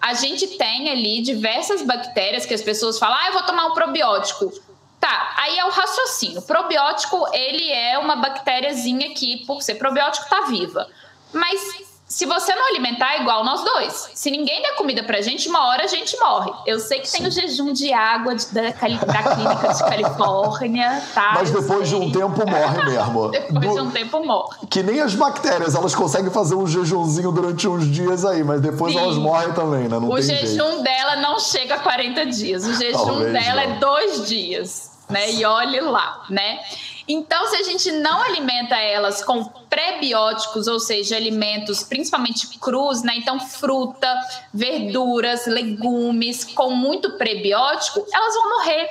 A gente tem ali diversas bactérias que as pessoas falam: "Ah, eu vou tomar um probiótico". Tá, aí é o raciocínio. Probiótico, ele é uma bactériazinha que, por ser probiótico, tá viva. Mas se você não alimentar, é igual nós dois. Se ninguém der comida pra gente, uma hora a gente morre. Eu sei que Sim. tem o jejum de água de, da, da, clínica de Califórnia, tá? Mas depois de um tempo morre mesmo. depois de um tempo morre. Que nem as bactérias, elas conseguem fazer um jejumzinho durante uns dias aí, mas depois Sim. elas morrem também, né? Não o jejum jeito. dela não chega a 40 dias. O jejum Talvez dela não. é dois dias, né? E olhe lá, né? Então, se a gente não alimenta elas com prebióticos, ou seja, alimentos principalmente crus, né? Então, fruta, verduras, legumes com muito prebiótico, elas vão morrer.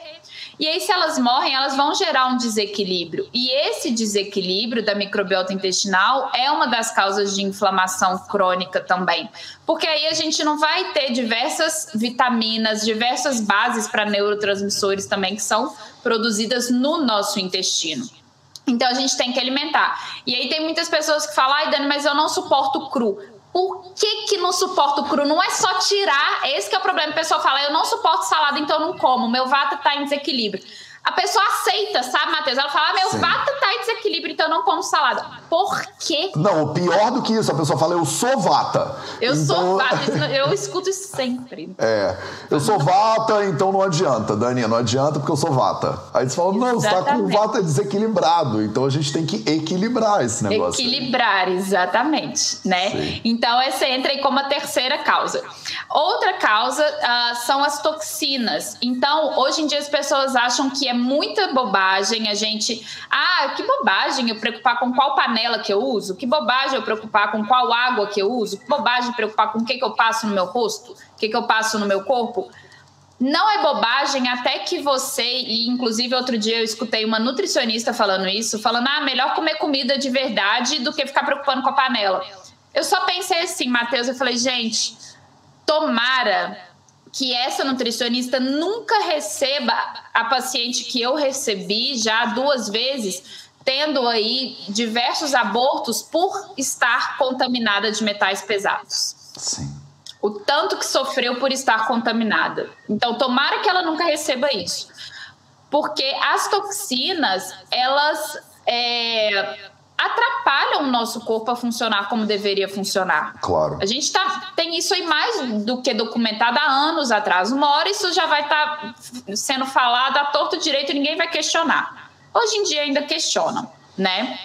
E aí, se elas morrem, elas vão gerar um desequilíbrio. E esse desequilíbrio da microbiota intestinal é uma das causas de inflamação crônica também. Porque aí a gente não vai ter diversas vitaminas, diversas bases para neurotransmissores também que são produzidas no nosso intestino. Então a gente tem que alimentar. E aí tem muitas pessoas que falam, ai Dani, mas eu não suporto cru. Por que, que não suporto cru? Não é só tirar, esse que é o problema. A pessoa fala, eu não suporto salada, então eu não como. Meu vata está em desequilíbrio a pessoa aceita, sabe, Matheus? Ela fala: ah, meu Sim. vata tá em desequilíbrio, então eu não como salada. Por quê? Não, pior do que isso, a pessoa fala: eu sou vata. Eu então... sou vata, eu escuto isso sempre. É, eu sou vata, então não adianta, Dani, não adianta porque eu sou vata. Aí você fala: não, você tá com vata desequilibrado, então a gente tem que equilibrar esse negócio. Equilibrar, exatamente, né? Sim. Então essa entra aí como a terceira causa. Outra causa uh, são as toxinas. Então, hoje em dia as pessoas acham que é muita bobagem a gente. Ah, que bobagem eu preocupar com qual panela que eu uso, que bobagem eu preocupar com qual água que eu uso, que bobagem preocupar com o que, que eu passo no meu rosto, o que, que eu passo no meu corpo. Não é bobagem até que você, e inclusive outro dia eu escutei uma nutricionista falando isso, falando: ah, melhor comer comida de verdade do que ficar preocupando com a panela. Eu só pensei assim, Matheus, eu falei, gente, tomara que essa nutricionista nunca receba a paciente que eu recebi já duas vezes, tendo aí diversos abortos por estar contaminada de metais pesados. Sim. O tanto que sofreu por estar contaminada. Então, tomara que ela nunca receba isso. Porque as toxinas, elas é, atrapalham o nosso corpo a funcionar como deveria funcionar. Claro. A gente tá, tem isso aí mais do que documentado há anos atrás. Uma hora isso já vai estar tá sendo falado a torto direito e ninguém vai questionar. Hoje em dia ainda questionam, né?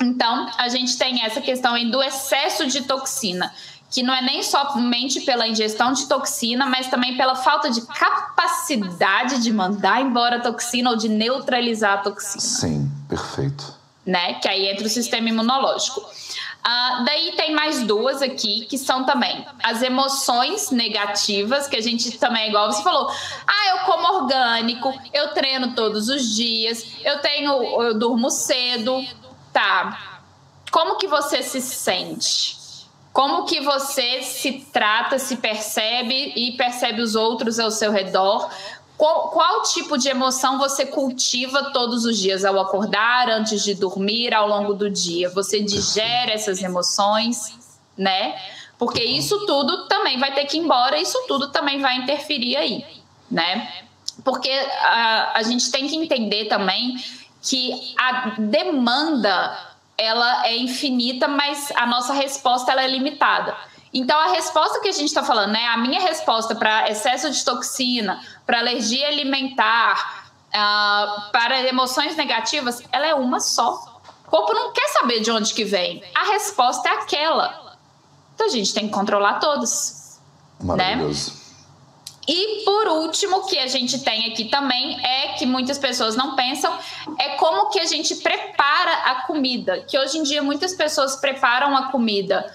Então, a gente tem essa questão aí do excesso de toxina, que não é nem somente pela ingestão de toxina, mas também pela falta de capacidade de mandar embora a toxina ou de neutralizar a toxina. Sim, perfeito. Né? Que aí entra o sistema imunológico. Uh, daí tem mais duas aqui, que são também as emoções negativas, que a gente também, igual você falou, ah, eu como orgânico, eu treino todos os dias, eu tenho, eu durmo cedo, tá? Como que você se sente? Como que você se trata, se percebe e percebe os outros ao seu redor? Qual, qual, tipo de emoção você cultiva todos os dias ao acordar, antes de dormir, ao longo do dia? Você digere essas emoções, né? Porque isso tudo também vai ter que ir embora, isso tudo também vai interferir aí, né? Porque a, a gente tem que entender também que a demanda ela é infinita, mas a nossa resposta ela é limitada. Então, a resposta que a gente está falando, né? A minha resposta para excesso de toxina, para alergia alimentar, uh, para emoções negativas, ela é uma só. O corpo não quer saber de onde que vem. A resposta é aquela. Então, a gente tem que controlar todos. Né? Maravilhoso. Né? E por último, que a gente tem aqui também é que muitas pessoas não pensam, é como que a gente prepara a comida. Que hoje em dia muitas pessoas preparam a comida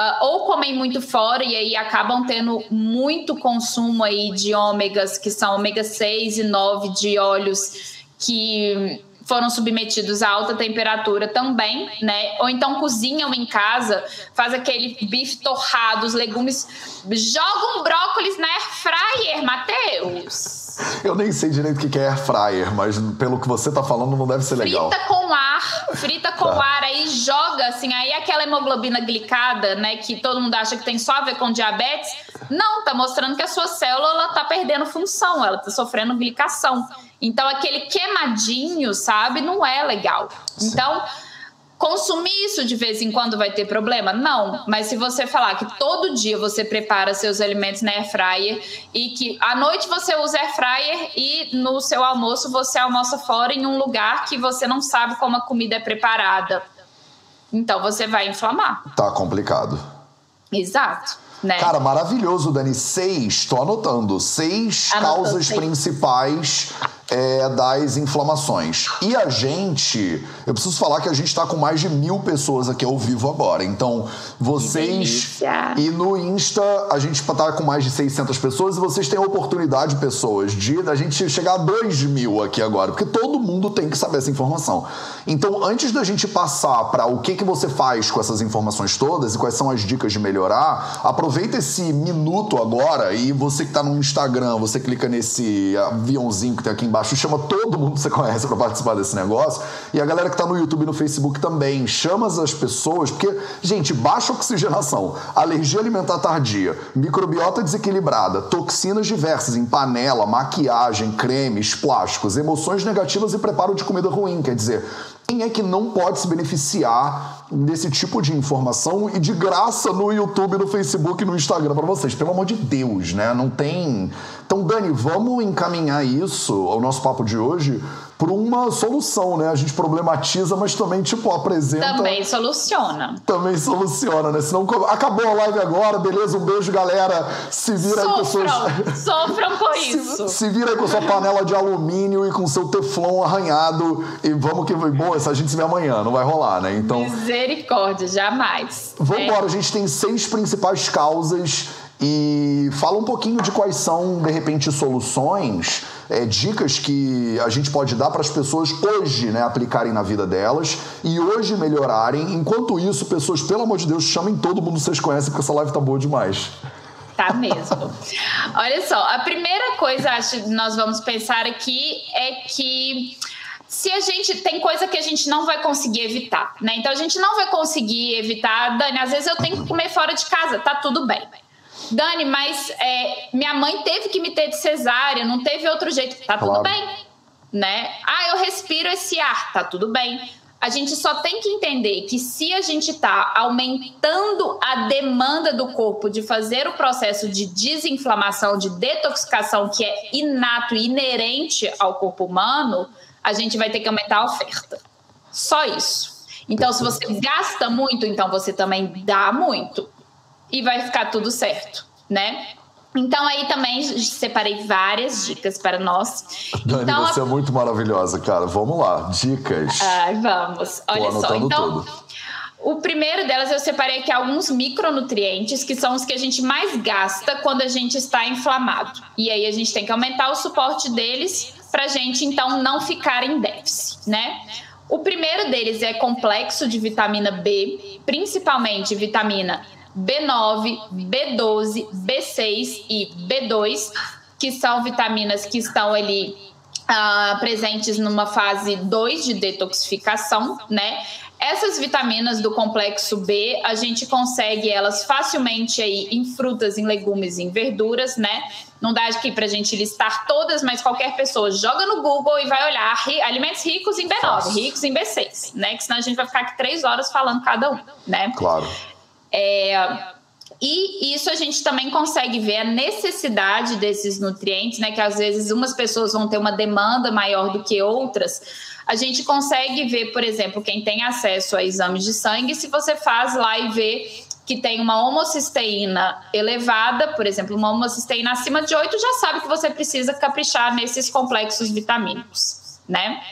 uh, ou comem muito fora e aí acabam tendo muito consumo aí de ômegas, que são ômega 6 e 9 de óleos que foram submetidos a alta temperatura também, né? Ou então cozinham em casa, faz aquele bife torrado, os legumes, jogam brócolis na air fryer, Matheus. Eu nem sei direito o que é air fryer, mas pelo que você tá falando não deve ser legal. Frita com ar, frita com tá. ar, aí joga assim, aí aquela hemoglobina glicada, né, que todo mundo acha que tem só a ver com diabetes, não, tá mostrando que a sua célula tá perdendo função, ela tá sofrendo glicação. Então, aquele queimadinho, sabe, não é legal. Sim. Consumir isso de vez em quando vai ter problema? Não. Mas se você falar que todo dia você prepara seus alimentos na air fryer e que à noite você usa air fryer e no seu almoço você almoça fora em um lugar que você não sabe como a comida é preparada. Então você vai inflamar. Tá complicado. Exato. Né? Cara, maravilhoso, Dani. Seis, tô anotando, seis Anotou, causas seis. principais é, das inflamações. E a gente, eu preciso falar que a gente está com mais de mil pessoas aqui ao vivo agora. Então, vocês. E no Insta, a gente está com mais de 600 pessoas e vocês têm a oportunidade, pessoas, de a gente chegar a 2 mil aqui agora, porque todo mundo tem que saber essa informação. Então, antes da gente passar para o que, que você faz com essas informações todas e quais são as dicas de melhorar, aproveita esse minuto agora e você que está no Instagram, você clica nesse aviãozinho que tem aqui embaixo embaixo, chama todo mundo que você conhece para participar desse negócio. E a galera que tá no YouTube e no Facebook também. Chama as pessoas, porque, gente, baixa oxigenação, alergia alimentar tardia, microbiota desequilibrada, toxinas diversas em panela, maquiagem, cremes, plásticos, emoções negativas e preparo de comida ruim. Quer dizer, quem é que não pode se beneficiar desse tipo de informação e de graça no YouTube, no Facebook no Instagram para vocês? Pelo amor de Deus, né? Não tem. Então, Dani, vamos encaminhar isso, o nosso papo de hoje, por uma solução, né? A gente problematiza, mas também, tipo, apresenta. Também soluciona. Também soluciona, né? Senão acabou a live agora, beleza? Um beijo, galera. Se vira sofram, aí com. Sofram por isso. Se, se vira aí com sua panela de alumínio e com seu teflon arranhado. E vamos que. Bom, a gente se vê amanhã, não vai rolar, né? Então. Misericórdia, jamais. Vamos embora, é. a gente tem seis principais causas e fala um pouquinho de quais são, de repente, soluções, é, dicas que a gente pode dar para as pessoas hoje né, aplicarem na vida delas e hoje melhorarem. Enquanto isso, pessoas, pelo amor de Deus, chamem todo mundo que vocês conhecem, porque essa live tá boa demais. Tá mesmo. Olha só, a primeira coisa acho que nós vamos pensar aqui é que se a gente tem coisa que a gente não vai conseguir evitar, né? Então a gente não vai conseguir evitar, Dani, às vezes eu tenho que comer fora de casa, tá tudo bem. Dani, mas é, minha mãe teve que me ter de cesárea, não teve outro jeito. Tá claro. tudo bem, né? Ah, eu respiro esse ar, tá tudo bem. a gente só tem que entender que se a gente está aumentando a demanda do corpo de fazer o processo de desinflamação, de detoxicação, que é inato e inerente ao corpo humano, a gente vai ter que aumentar a oferta. Só isso. Então, se você gasta muito, então você também dá muito. E vai ficar tudo certo, né? Então aí também separei várias dicas para nós. Dani, então, você a... é muito maravilhosa, cara. Vamos lá, dicas. Ai, vamos. Olha só, então. Tudo. O primeiro delas eu separei aqui alguns micronutrientes, que são os que a gente mais gasta quando a gente está inflamado. E aí a gente tem que aumentar o suporte deles para a gente então não ficar em déficit, né? O primeiro deles é complexo de vitamina B, principalmente vitamina B9, B12, B6 e B2, que são vitaminas que estão ali uh, presentes numa fase 2 de detoxificação, né? Essas vitaminas do complexo B, a gente consegue elas facilmente aí em frutas, em legumes, em verduras, né? Não dá aqui pra gente listar todas, mas qualquer pessoa joga no Google e vai olhar alimentos ricos em B9, ricos em B6, né? Que senão a gente vai ficar aqui três horas falando cada um, né? Claro. É, e isso a gente também consegue ver a necessidade desses nutrientes, né? Que às vezes umas pessoas vão ter uma demanda maior do que outras. A gente consegue ver, por exemplo, quem tem acesso a exames de sangue, se você faz lá e vê que tem uma homocisteína elevada, por exemplo, uma homocisteína acima de 8, já sabe que você precisa caprichar nesses complexos vitamínicos, né?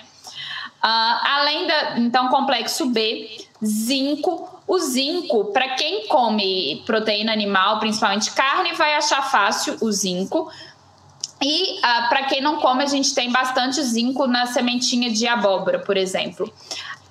Uh, além da, então, complexo B, zinco, o zinco, para quem come proteína animal, principalmente carne, vai achar fácil o zinco. E ah, para quem não come, a gente tem bastante zinco na sementinha de abóbora, por exemplo.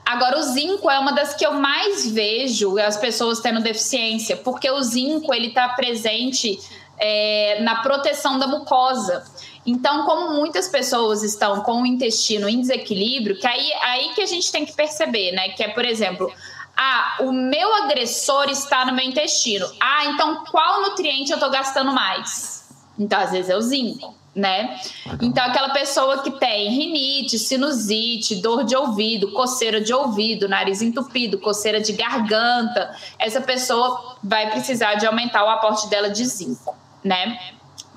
Agora, o zinco é uma das que eu mais vejo as pessoas tendo deficiência, porque o zinco ele está presente é, na proteção da mucosa. Então, como muitas pessoas estão com o intestino em desequilíbrio, que aí, aí que a gente tem que perceber, né? Que é, por exemplo, ah, o meu agressor está no meu intestino. Ah, então qual nutriente eu estou gastando mais? Então, às vezes é o zinco, né? Então, aquela pessoa que tem rinite, sinusite, dor de ouvido, coceira de ouvido, nariz entupido, coceira de garganta, essa pessoa vai precisar de aumentar o aporte dela de zinco, né?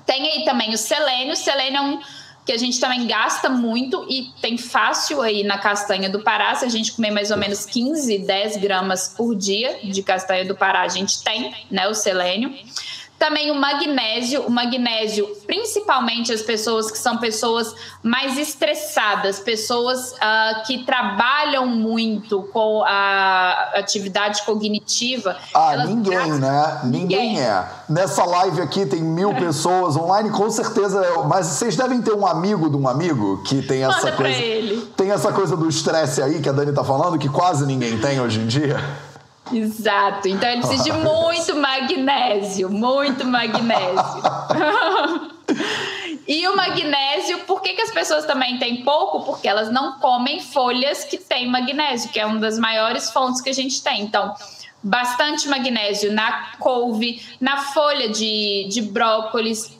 Tem aí também o selênio. O selênio é um que a gente também gasta muito e tem fácil aí na castanha do Pará. Se a gente comer mais ou menos 15, 10 gramas por dia de castanha do Pará, a gente tem né, o selênio. Também o magnésio, o magnésio, principalmente as pessoas que são pessoas mais estressadas, pessoas uh, que trabalham muito com a atividade cognitiva. Ah, ninguém, né? Ninguém, é. Nessa live aqui tem mil pessoas online, com certeza. Mas vocês devem ter um amigo de um amigo que tem essa Manda coisa. Ele. Tem essa coisa do estresse aí que a Dani tá falando, que quase ninguém tem hoje em dia. Exato. Então ele precisa de muito magnésio, muito magnésio. e o magnésio, por que, que as pessoas também têm pouco? Porque elas não comem folhas que têm magnésio, que é uma das maiores fontes que a gente tem. Então, bastante magnésio na couve, na folha de, de brócolis,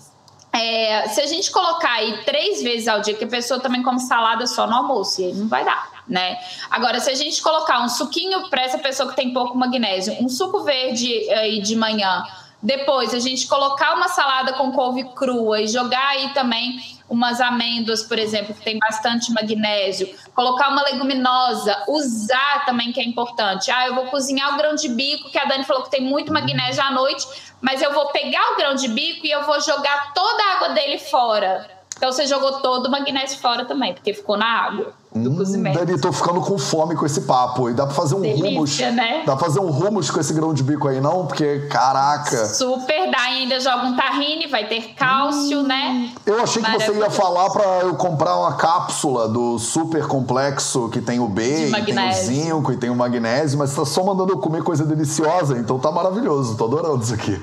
é, se a gente colocar aí três vezes ao dia, que a pessoa também come salada só no almoço, e aí não vai dar, né? Agora, se a gente colocar um suquinho para essa pessoa que tem pouco magnésio, um suco verde aí de manhã, depois a gente colocar uma salada com couve crua e jogar aí também umas amêndoas, por exemplo, que tem bastante magnésio, colocar uma leguminosa, usar também que é importante. Ah, eu vou cozinhar o grão de bico, que a Dani falou que tem muito magnésio à noite, mas eu vou pegar o grão de bico e eu vou jogar toda a água dele fora. Então você jogou todo o magnésio fora também, porque ficou na água do hum. Dani, tô ficando com fome com esse papo. E dá pra fazer um Delícia, hummus. Né? Dá pra fazer um hummus com esse grão de bico aí, não? Porque, caraca. Super dá. E ainda joga um tahine, vai ter cálcio, hum, né? Eu achei que você ia falar pra eu comprar uma cápsula do super complexo que tem o B, e tem o zinco e tem o magnésio, mas tá só mandando eu comer coisa deliciosa, então tá maravilhoso. Tô adorando isso aqui.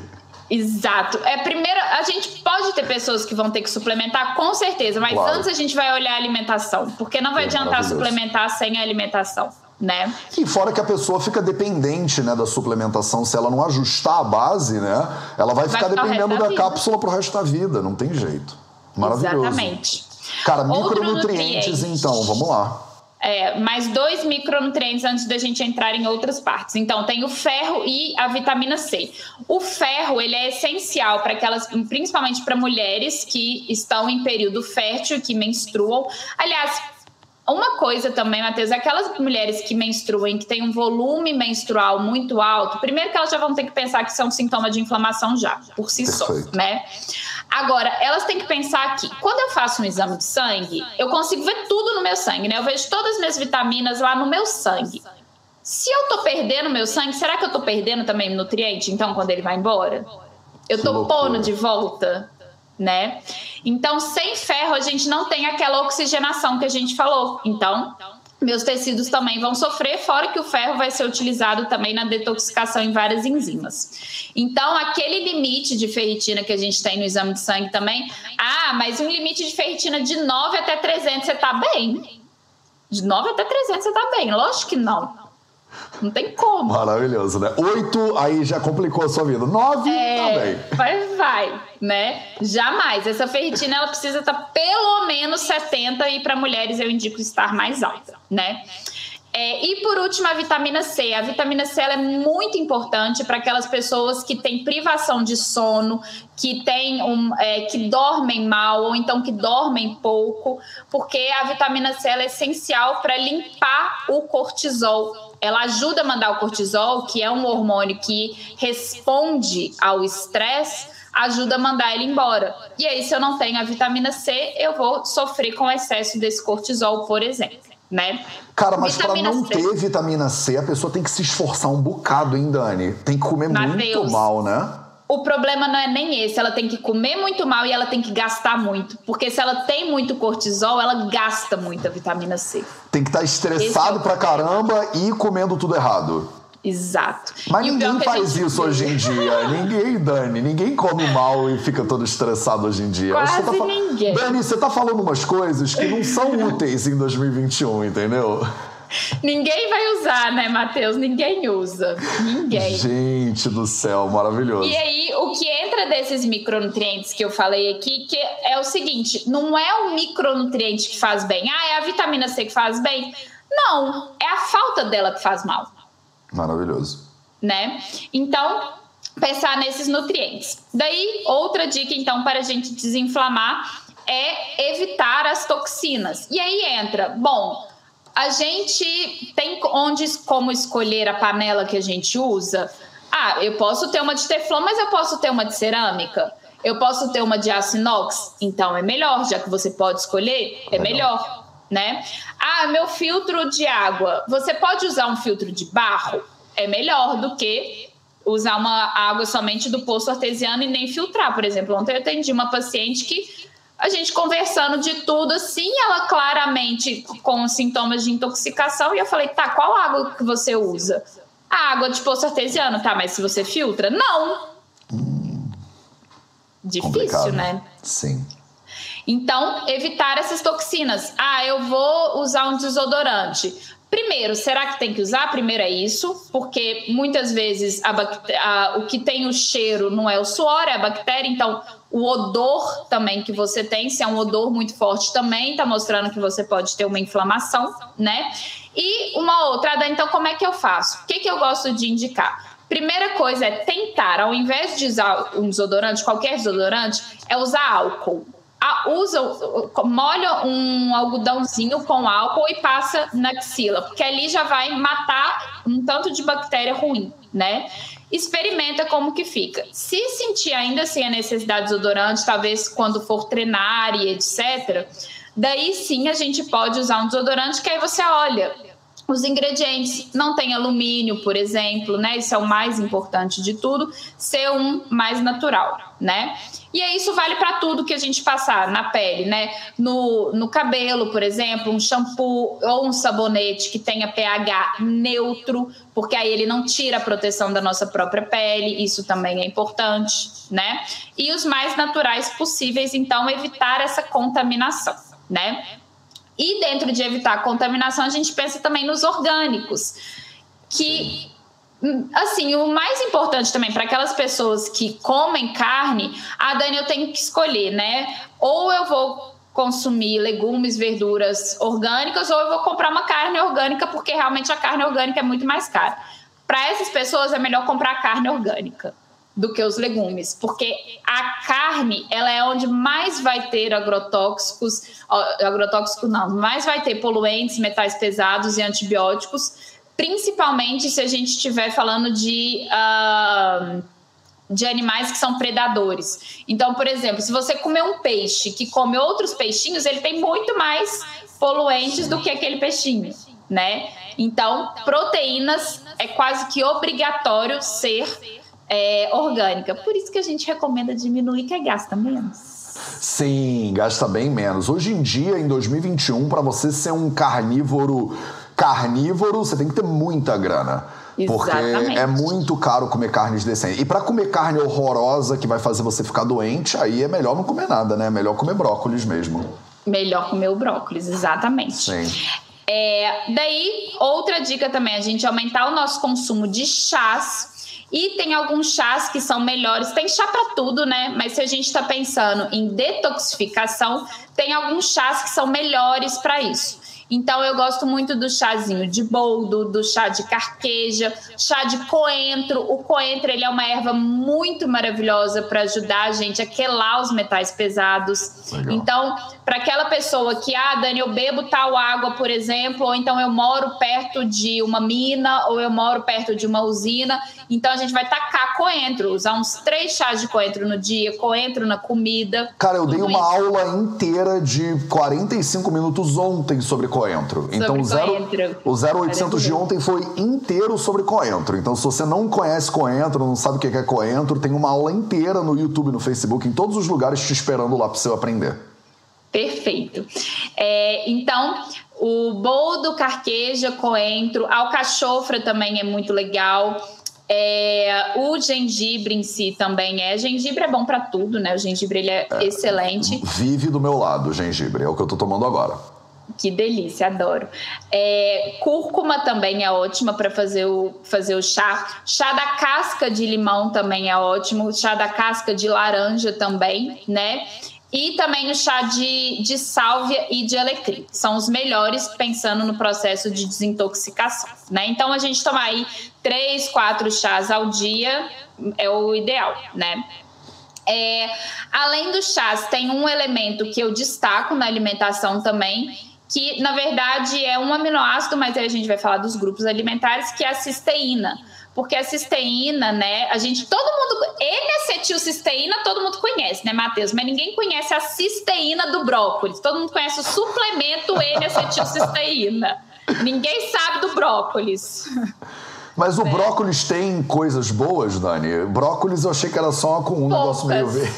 Exato. É primeiro, a gente pode ter pessoas que vão ter que suplementar, com certeza, mas claro. antes a gente vai olhar a alimentação, porque não vai é adiantar suplementar sem a alimentação. Né? E fora que a pessoa fica dependente né, da suplementação, se ela não ajustar a base, né, ela vai, vai ficar dependendo da, da cápsula pro resto da vida, não tem jeito. Maravilhoso. Exatamente. Cara, micronutrientes, então, vamos lá. É, mais dois micronutrientes antes da gente entrar em outras partes. Então, tem o ferro e a vitamina C. O ferro, ele é essencial para aquelas, principalmente para mulheres que estão em período fértil, que menstruam. Aliás, uma coisa também, Matheus, aquelas mulheres que menstruam, que têm um volume menstrual muito alto, primeiro que elas já vão ter que pensar que é um sintoma de inflamação já, por si Perfeito. só, né? Agora, elas têm que pensar que quando eu faço um exame de sangue, eu consigo ver tudo no meu sangue, né? Eu vejo todas as minhas vitaminas lá no meu sangue. Se eu tô perdendo meu sangue, será que eu tô perdendo também nutriente, então, quando ele vai embora? Eu tô pondo de volta? né? Então, sem ferro, a gente não tem aquela oxigenação que a gente falou. Então, meus tecidos também vão sofrer, fora que o ferro vai ser utilizado também na detoxicação em várias enzimas. Então, aquele limite de ferritina que a gente tem no exame de sangue também, ah, mas um limite de ferritina de 9 até 300 você tá bem? De 9 até 300 você tá bem? Lógico que não. Não tem como. Maravilhoso, né? Oito, aí já complicou a sua vida. Nove, é, também. Vai, vai, né? Jamais. Essa ferritina, ela precisa estar pelo menos 70 e para mulheres eu indico estar mais alta, né? É, e por último, a vitamina C. A vitamina C é muito importante para aquelas pessoas que têm privação de sono, que, tem um, é, que dormem mal ou então que dormem pouco, porque a vitamina C é essencial para limpar o cortisol ela ajuda a mandar o cortisol, que é um hormônio que responde ao estresse, ajuda a mandar ele embora. E aí, se eu não tenho a vitamina C, eu vou sofrer com excesso desse cortisol, por exemplo. Né? Cara, mas para não C. ter vitamina C, a pessoa tem que se esforçar um bocado, hein, Dani? Tem que comer Mateus, muito mal, né? o problema não é nem esse, ela tem que comer muito mal e ela tem que gastar muito. Porque se ela tem muito cortisol, ela gasta muita vitamina C. Tem que estar tá estressado é pra caramba e comendo tudo errado. Exato. Mas e ninguém faz isso hoje em dia. ninguém, Dani, ninguém come mal e fica todo estressado hoje em dia. Quase tá ninguém. Dani, você tá falando umas coisas que não são úteis em 2021, entendeu? Ninguém vai usar, né, Matheus? Ninguém usa. Ninguém. Gente do céu, maravilhoso. E aí, o que entra desses micronutrientes que eu falei aqui, que é o seguinte: não é o micronutriente que faz bem. Ah, é a vitamina C que faz bem. Não, é a falta dela que faz mal. Maravilhoso. Né? Então, pensar nesses nutrientes. Daí, outra dica, então, para a gente desinflamar é evitar as toxinas. E aí entra, bom, a gente tem onde como escolher a panela que a gente usa. Ah, eu posso ter uma de teflon, mas eu posso ter uma de cerâmica. Eu posso ter uma de aço inox, então é melhor, já que você pode escolher, é melhor, né? Ah, meu filtro de água. Você pode usar um filtro de barro? É melhor do que usar uma água somente do poço artesiano e nem filtrar. Por exemplo, ontem eu atendi uma paciente que a gente conversando de tudo assim, ela claramente com sintomas de intoxicação, e eu falei, tá, qual água que você usa? A água de poço artesiano, tá, mas se você filtra? Não! Hum, Difícil, complicado. né? Sim. Então, evitar essas toxinas. Ah, eu vou usar um desodorante. Primeiro, será que tem que usar? Primeiro é isso, porque muitas vezes a, a, o que tem o cheiro não é o suor, é a bactéria. Então, o odor também que você tem, se é um odor muito forte também, está mostrando que você pode ter uma inflamação, né? E uma outra, então como é que eu faço? O que, que eu gosto de indicar? Primeira coisa é tentar, ao invés de usar um desodorante, qualquer desodorante, é usar álcool usa, molha um algodãozinho com álcool e passa na axila, porque ali já vai matar um tanto de bactéria ruim, né? Experimenta como que fica. Se sentir ainda assim a necessidade de desodorante, talvez quando for treinar e etc., daí sim a gente pode usar um desodorante que aí você olha os ingredientes não tem alumínio, por exemplo, né? Isso é o mais importante de tudo, ser um mais natural, né? E aí isso vale para tudo que a gente passar na pele, né? No, no cabelo, por exemplo, um shampoo ou um sabonete que tenha pH neutro, porque aí ele não tira a proteção da nossa própria pele, isso também é importante, né? E os mais naturais possíveis, então, evitar essa contaminação, né? E dentro de evitar contaminação, a gente pensa também nos orgânicos, que assim, o mais importante também para aquelas pessoas que comem carne, a ah, Dani eu tenho que escolher, né? Ou eu vou consumir legumes, verduras orgânicas, ou eu vou comprar uma carne orgânica, porque realmente a carne orgânica é muito mais cara. Para essas pessoas é melhor comprar carne orgânica do que os legumes, porque a carne ela é onde mais vai ter agrotóxicos, agrotóxicos não, mais vai ter poluentes, metais pesados e antibióticos, principalmente se a gente estiver falando de uh, de animais que são predadores. Então, por exemplo, se você comer um peixe que come outros peixinhos, ele tem muito mais poluentes do que aquele peixinho, né? Então, proteínas é quase que obrigatório ser é, orgânica. Por isso que a gente recomenda diminuir, que gasta menos. Sim, gasta bem menos. Hoje em dia, em 2021, para você ser um carnívoro carnívoro, você tem que ter muita grana. Porque Exatamente. é muito caro comer carnes decentes. E para comer carne horrorosa que vai fazer você ficar doente, aí é melhor não comer nada, né? É melhor comer brócolis mesmo. Melhor comer o brócolis, exatamente. Sim. É, daí, outra dica também, a gente aumentar o nosso consumo de chás e tem alguns chás que são melhores. Tem chá para tudo, né? Mas se a gente está pensando em detoxificação, tem alguns chás que são melhores para isso. Então eu gosto muito do chazinho de boldo, do chá de carqueja, chá de coentro. O coentro ele é uma erva muito maravilhosa para ajudar a gente a quelar os metais pesados. Legal. Então, para aquela pessoa que, ah, Dani, eu bebo tal água, por exemplo, ou então eu moro perto de uma mina, ou eu moro perto de uma usina, então a gente vai tacar coentro, usar uns três chás de coentro no dia, coentro na comida. Cara, eu dei uma isso. aula inteira de 45 minutos ontem sobre coentro coentro. Sobre então coentro. o 0800 de ontem foi inteiro sobre coentro. Então se você não conhece coentro, não sabe o que é coentro, tem uma aula inteira no YouTube, no Facebook, em todos os lugares te esperando lá para você aprender. Perfeito. É, então, o boldo, carqueja, coentro, alcachofra também é muito legal. É, o gengibre em si também é. Gengibre é bom para tudo, né? O gengibre ele é, é, excelente. Vive do meu lado o gengibre, é o que eu tô tomando agora. Que delícia, adoro. É, cúrcuma também é ótima para fazer o, fazer o chá. Chá da casca de limão também é ótimo. Chá da casca de laranja também, né? E também o chá de, de sálvia e de alecrim. São os melhores pensando no processo de desintoxicação, né? Então a gente tomar aí três, quatro chás ao dia é o ideal, né? É, além dos chás, tem um elemento que eu destaco na alimentação também, que na verdade é um aminoácido, mas aí a gente vai falar dos grupos alimentares, que é a cisteína. Porque a cisteína, né, a gente, todo mundo, N-acetilcisteína todo mundo conhece, né, Matheus? Mas ninguém conhece a cisteína do brócolis. Todo mundo conhece o suplemento N-acetilcisteína. ninguém sabe do brócolis. Mas o é. brócolis tem coisas boas, Dani? Brócolis eu achei que era só com um Poucas. negócio meio verde.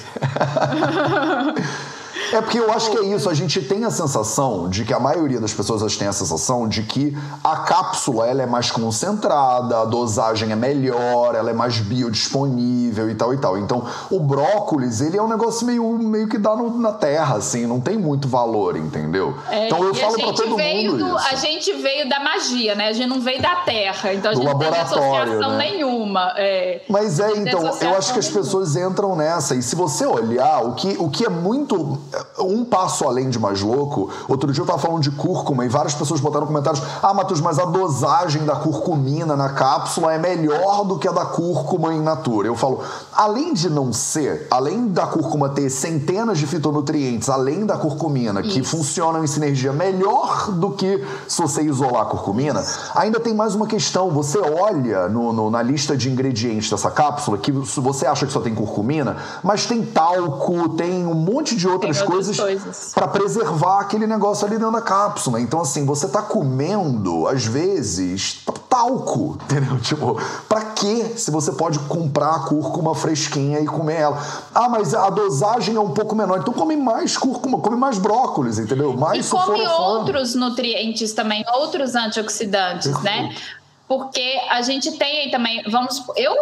É porque eu acho que é isso. A gente tem a sensação de que a maioria das pessoas tem a sensação de que a cápsula ela é mais concentrada, a dosagem é melhor, ela é mais biodisponível e tal e tal. Então, o brócolis, ele é um negócio meio, meio que dá no, na terra, assim, não tem muito valor, entendeu? É, então eu falo pra todo mundo do, isso. A gente veio da magia, né? A gente não veio da terra, então a gente não tem associação né? nenhuma. É, Mas é, então, eu acho que as pessoas entram nessa. E se você olhar, o que, o que é muito um passo além de mais louco, outro dia eu tava falando de cúrcuma e várias pessoas botaram comentários: Ah, Matheus, mas a dosagem da curcumina na cápsula é melhor do que a da cúrcuma in natura. Eu falo, além de não ser, além da cúrcuma ter centenas de fitonutrientes, além da curcumina, Isso. que funcionam em sinergia melhor do que se você isolar a curcumina, ainda tem mais uma questão. Você olha no, no, na lista de ingredientes dessa cápsula, que você acha que só tem curcumina, mas tem talco, tem um monte de outras tem coisas coisas, para preservar aquele negócio ali dentro da cápsula. Então, assim, você tá comendo, às vezes, talco, entendeu? Tipo, pra quê se você pode comprar a cúrcuma fresquinha e comer ela? Ah, mas a dosagem é um pouco menor, então come mais cúrcuma, come mais brócolis, entendeu? Mais e come outros nutrientes também, outros antioxidantes, né? Perfeito. né? Porque a gente tem aí também, vamos, eu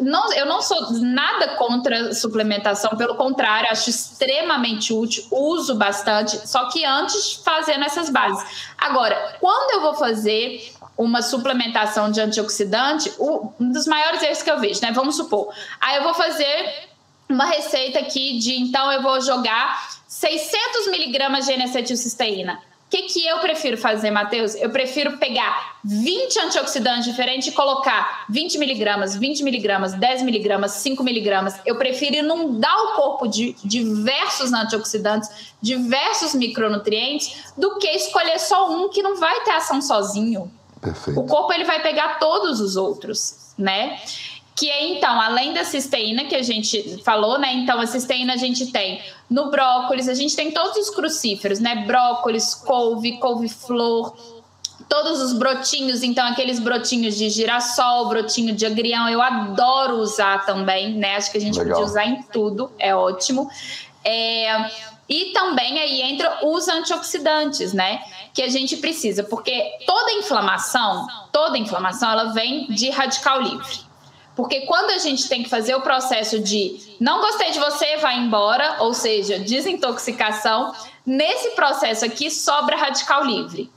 não, eu não sou nada contra suplementação, pelo contrário, acho extremamente útil, uso bastante, só que antes fazendo essas bases. Agora, quando eu vou fazer uma suplementação de antioxidante, um dos maiores erros que eu vejo, né? Vamos supor, aí eu vou fazer uma receita aqui de então eu vou jogar 600 miligramas de N-acetilcisteína. O que, que eu prefiro fazer, Matheus? Eu prefiro pegar 20 antioxidantes diferentes e colocar 20 miligramas, 20 miligramas, 10 miligramas, 5 miligramas. Eu prefiro inundar o corpo de diversos antioxidantes, diversos micronutrientes, do que escolher só um que não vai ter ação sozinho. Perfeito. O corpo ele vai pegar todos os outros, né? que é então, além da cisteína que a gente falou, né? Então, a cisteína a gente tem no brócolis, a gente tem todos os crucíferos, né? Brócolis, couve, couve-flor, todos os brotinhos, então aqueles brotinhos de girassol, brotinho de agrião, eu adoro usar também, né? Acho que a gente Legal. podia usar em tudo, é ótimo. É, e também aí entra os antioxidantes, né? Que a gente precisa, porque toda inflamação, toda inflamação, ela vem de radical livre. Porque quando a gente tem que fazer o processo de não gostei de você, vai embora, ou seja, desintoxicação, nesse processo aqui sobra radical livre.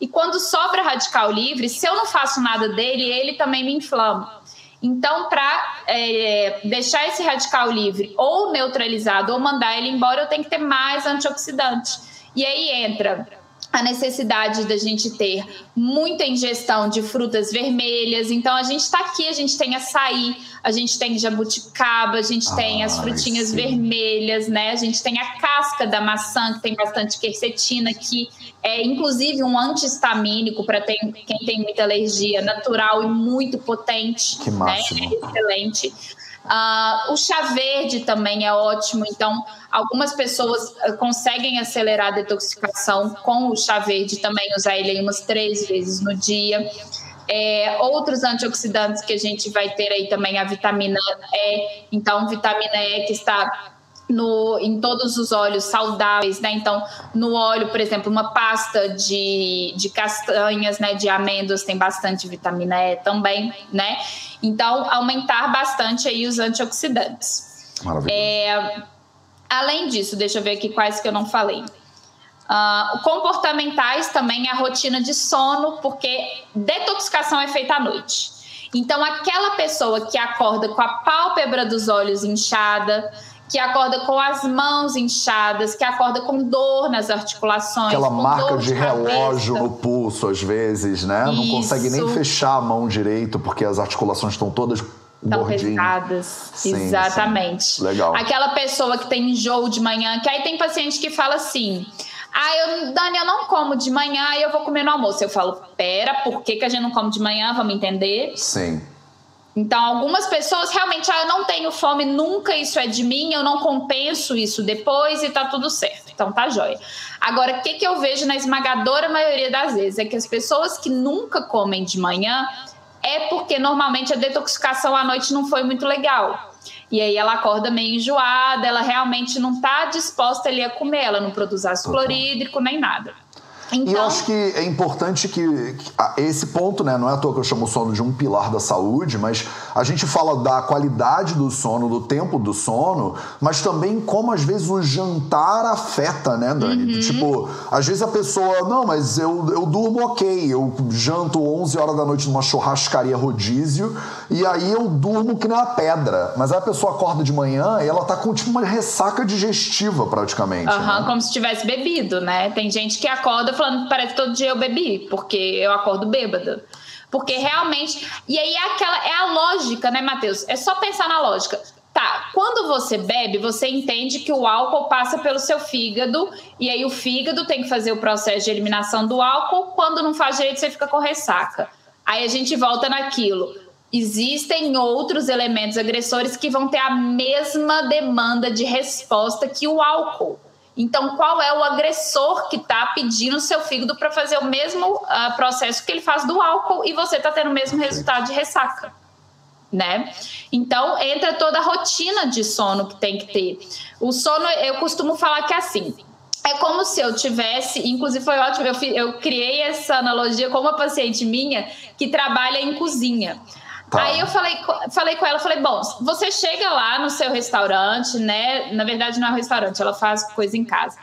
E quando sobra radical livre, se eu não faço nada dele, ele também me inflama. Então, para é, deixar esse radical livre ou neutralizado ou mandar ele embora, eu tenho que ter mais antioxidante. E aí entra a necessidade da gente ter muita ingestão de frutas vermelhas. Então, a gente está aqui, a gente tem açaí, a gente tem jabuticaba, a gente ah, tem as frutinhas sim. vermelhas, né? A gente tem a casca da maçã, que tem bastante quercetina, que é inclusive um antihistamínico para quem tem muita alergia, natural e muito potente. Que máximo. Né? É excelente. Uh, o chá verde também é ótimo, então algumas pessoas uh, conseguem acelerar a detoxificação com o chá verde também, usar ele umas três vezes no dia. É, outros antioxidantes que a gente vai ter aí também a vitamina E, então vitamina E que está no, em todos os óleos saudáveis, né? Então, no óleo, por exemplo, uma pasta de, de castanhas, né? De amêndoas tem bastante vitamina E também, né? Então, aumentar bastante aí os antioxidantes. É, além disso, deixa eu ver aqui quais que eu não falei. Uh, comportamentais também a rotina de sono, porque detoxicação é feita à noite. Então, aquela pessoa que acorda com a pálpebra dos olhos inchada, que acorda com as mãos inchadas, que acorda com dor nas articulações. Aquela marca de, de relógio no pulso, às vezes, né? Isso. Não consegue nem fechar a mão direito, porque as articulações estão todas Estão pesadas. Sim, Exatamente. Sim. Legal. Aquela pessoa que tem enjoo de manhã, que aí tem paciente que fala assim. Ah, eu, Dani, eu não como de manhã e eu vou comer no almoço. Eu falo, pera, por que, que a gente não come de manhã? Vamos entender? Sim. Então, algumas pessoas realmente, ah, eu não tenho fome nunca, isso é de mim, eu não compenso isso depois e tá tudo certo. Então, tá jóia. Agora, o que, que eu vejo na esmagadora maioria das vezes? É que as pessoas que nunca comem de manhã é porque normalmente a detoxicação à noite não foi muito legal. E aí ela acorda meio enjoada, ela realmente não tá disposta ali a comer, ela não produz ácido clorídrico nem nada. Então... E eu acho que é importante que, que, esse ponto, né? Não é à toa que eu chamo o sono de um pilar da saúde, mas a gente fala da qualidade do sono, do tempo do sono, mas também como às vezes o jantar afeta, né, Dani? Uhum. Tipo, às vezes a pessoa, não, mas eu, eu durmo ok, eu janto 11 horas da noite numa churrascaria rodízio e aí eu durmo que nem uma pedra. Mas aí a pessoa acorda de manhã e ela tá com tipo uma ressaca digestiva praticamente. Aham, uhum, né? como se tivesse bebido, né? Tem gente que acorda falando, parece que todo dia eu bebi, porque eu acordo bêbada. Porque realmente. E aí é aquela. É a lógica, né, Matheus? É só pensar na lógica. Tá, quando você bebe, você entende que o álcool passa pelo seu fígado, e aí o fígado tem que fazer o processo de eliminação do álcool. Quando não faz direito, você fica com ressaca. Aí a gente volta naquilo. Existem outros elementos agressores que vão ter a mesma demanda de resposta que o álcool. Então, qual é o agressor que está pedindo o seu fígado para fazer o mesmo uh, processo que ele faz do álcool e você está tendo o mesmo resultado de ressaca? Né? Então, entra toda a rotina de sono que tem que ter. O sono, eu costumo falar que é assim. É como se eu tivesse, inclusive foi ótimo, eu, eu criei essa analogia com uma paciente minha que trabalha em cozinha. Tá. Aí eu falei, falei com ela, falei, bom, você chega lá no seu restaurante, né? Na verdade, não é um restaurante, ela faz coisa em casa.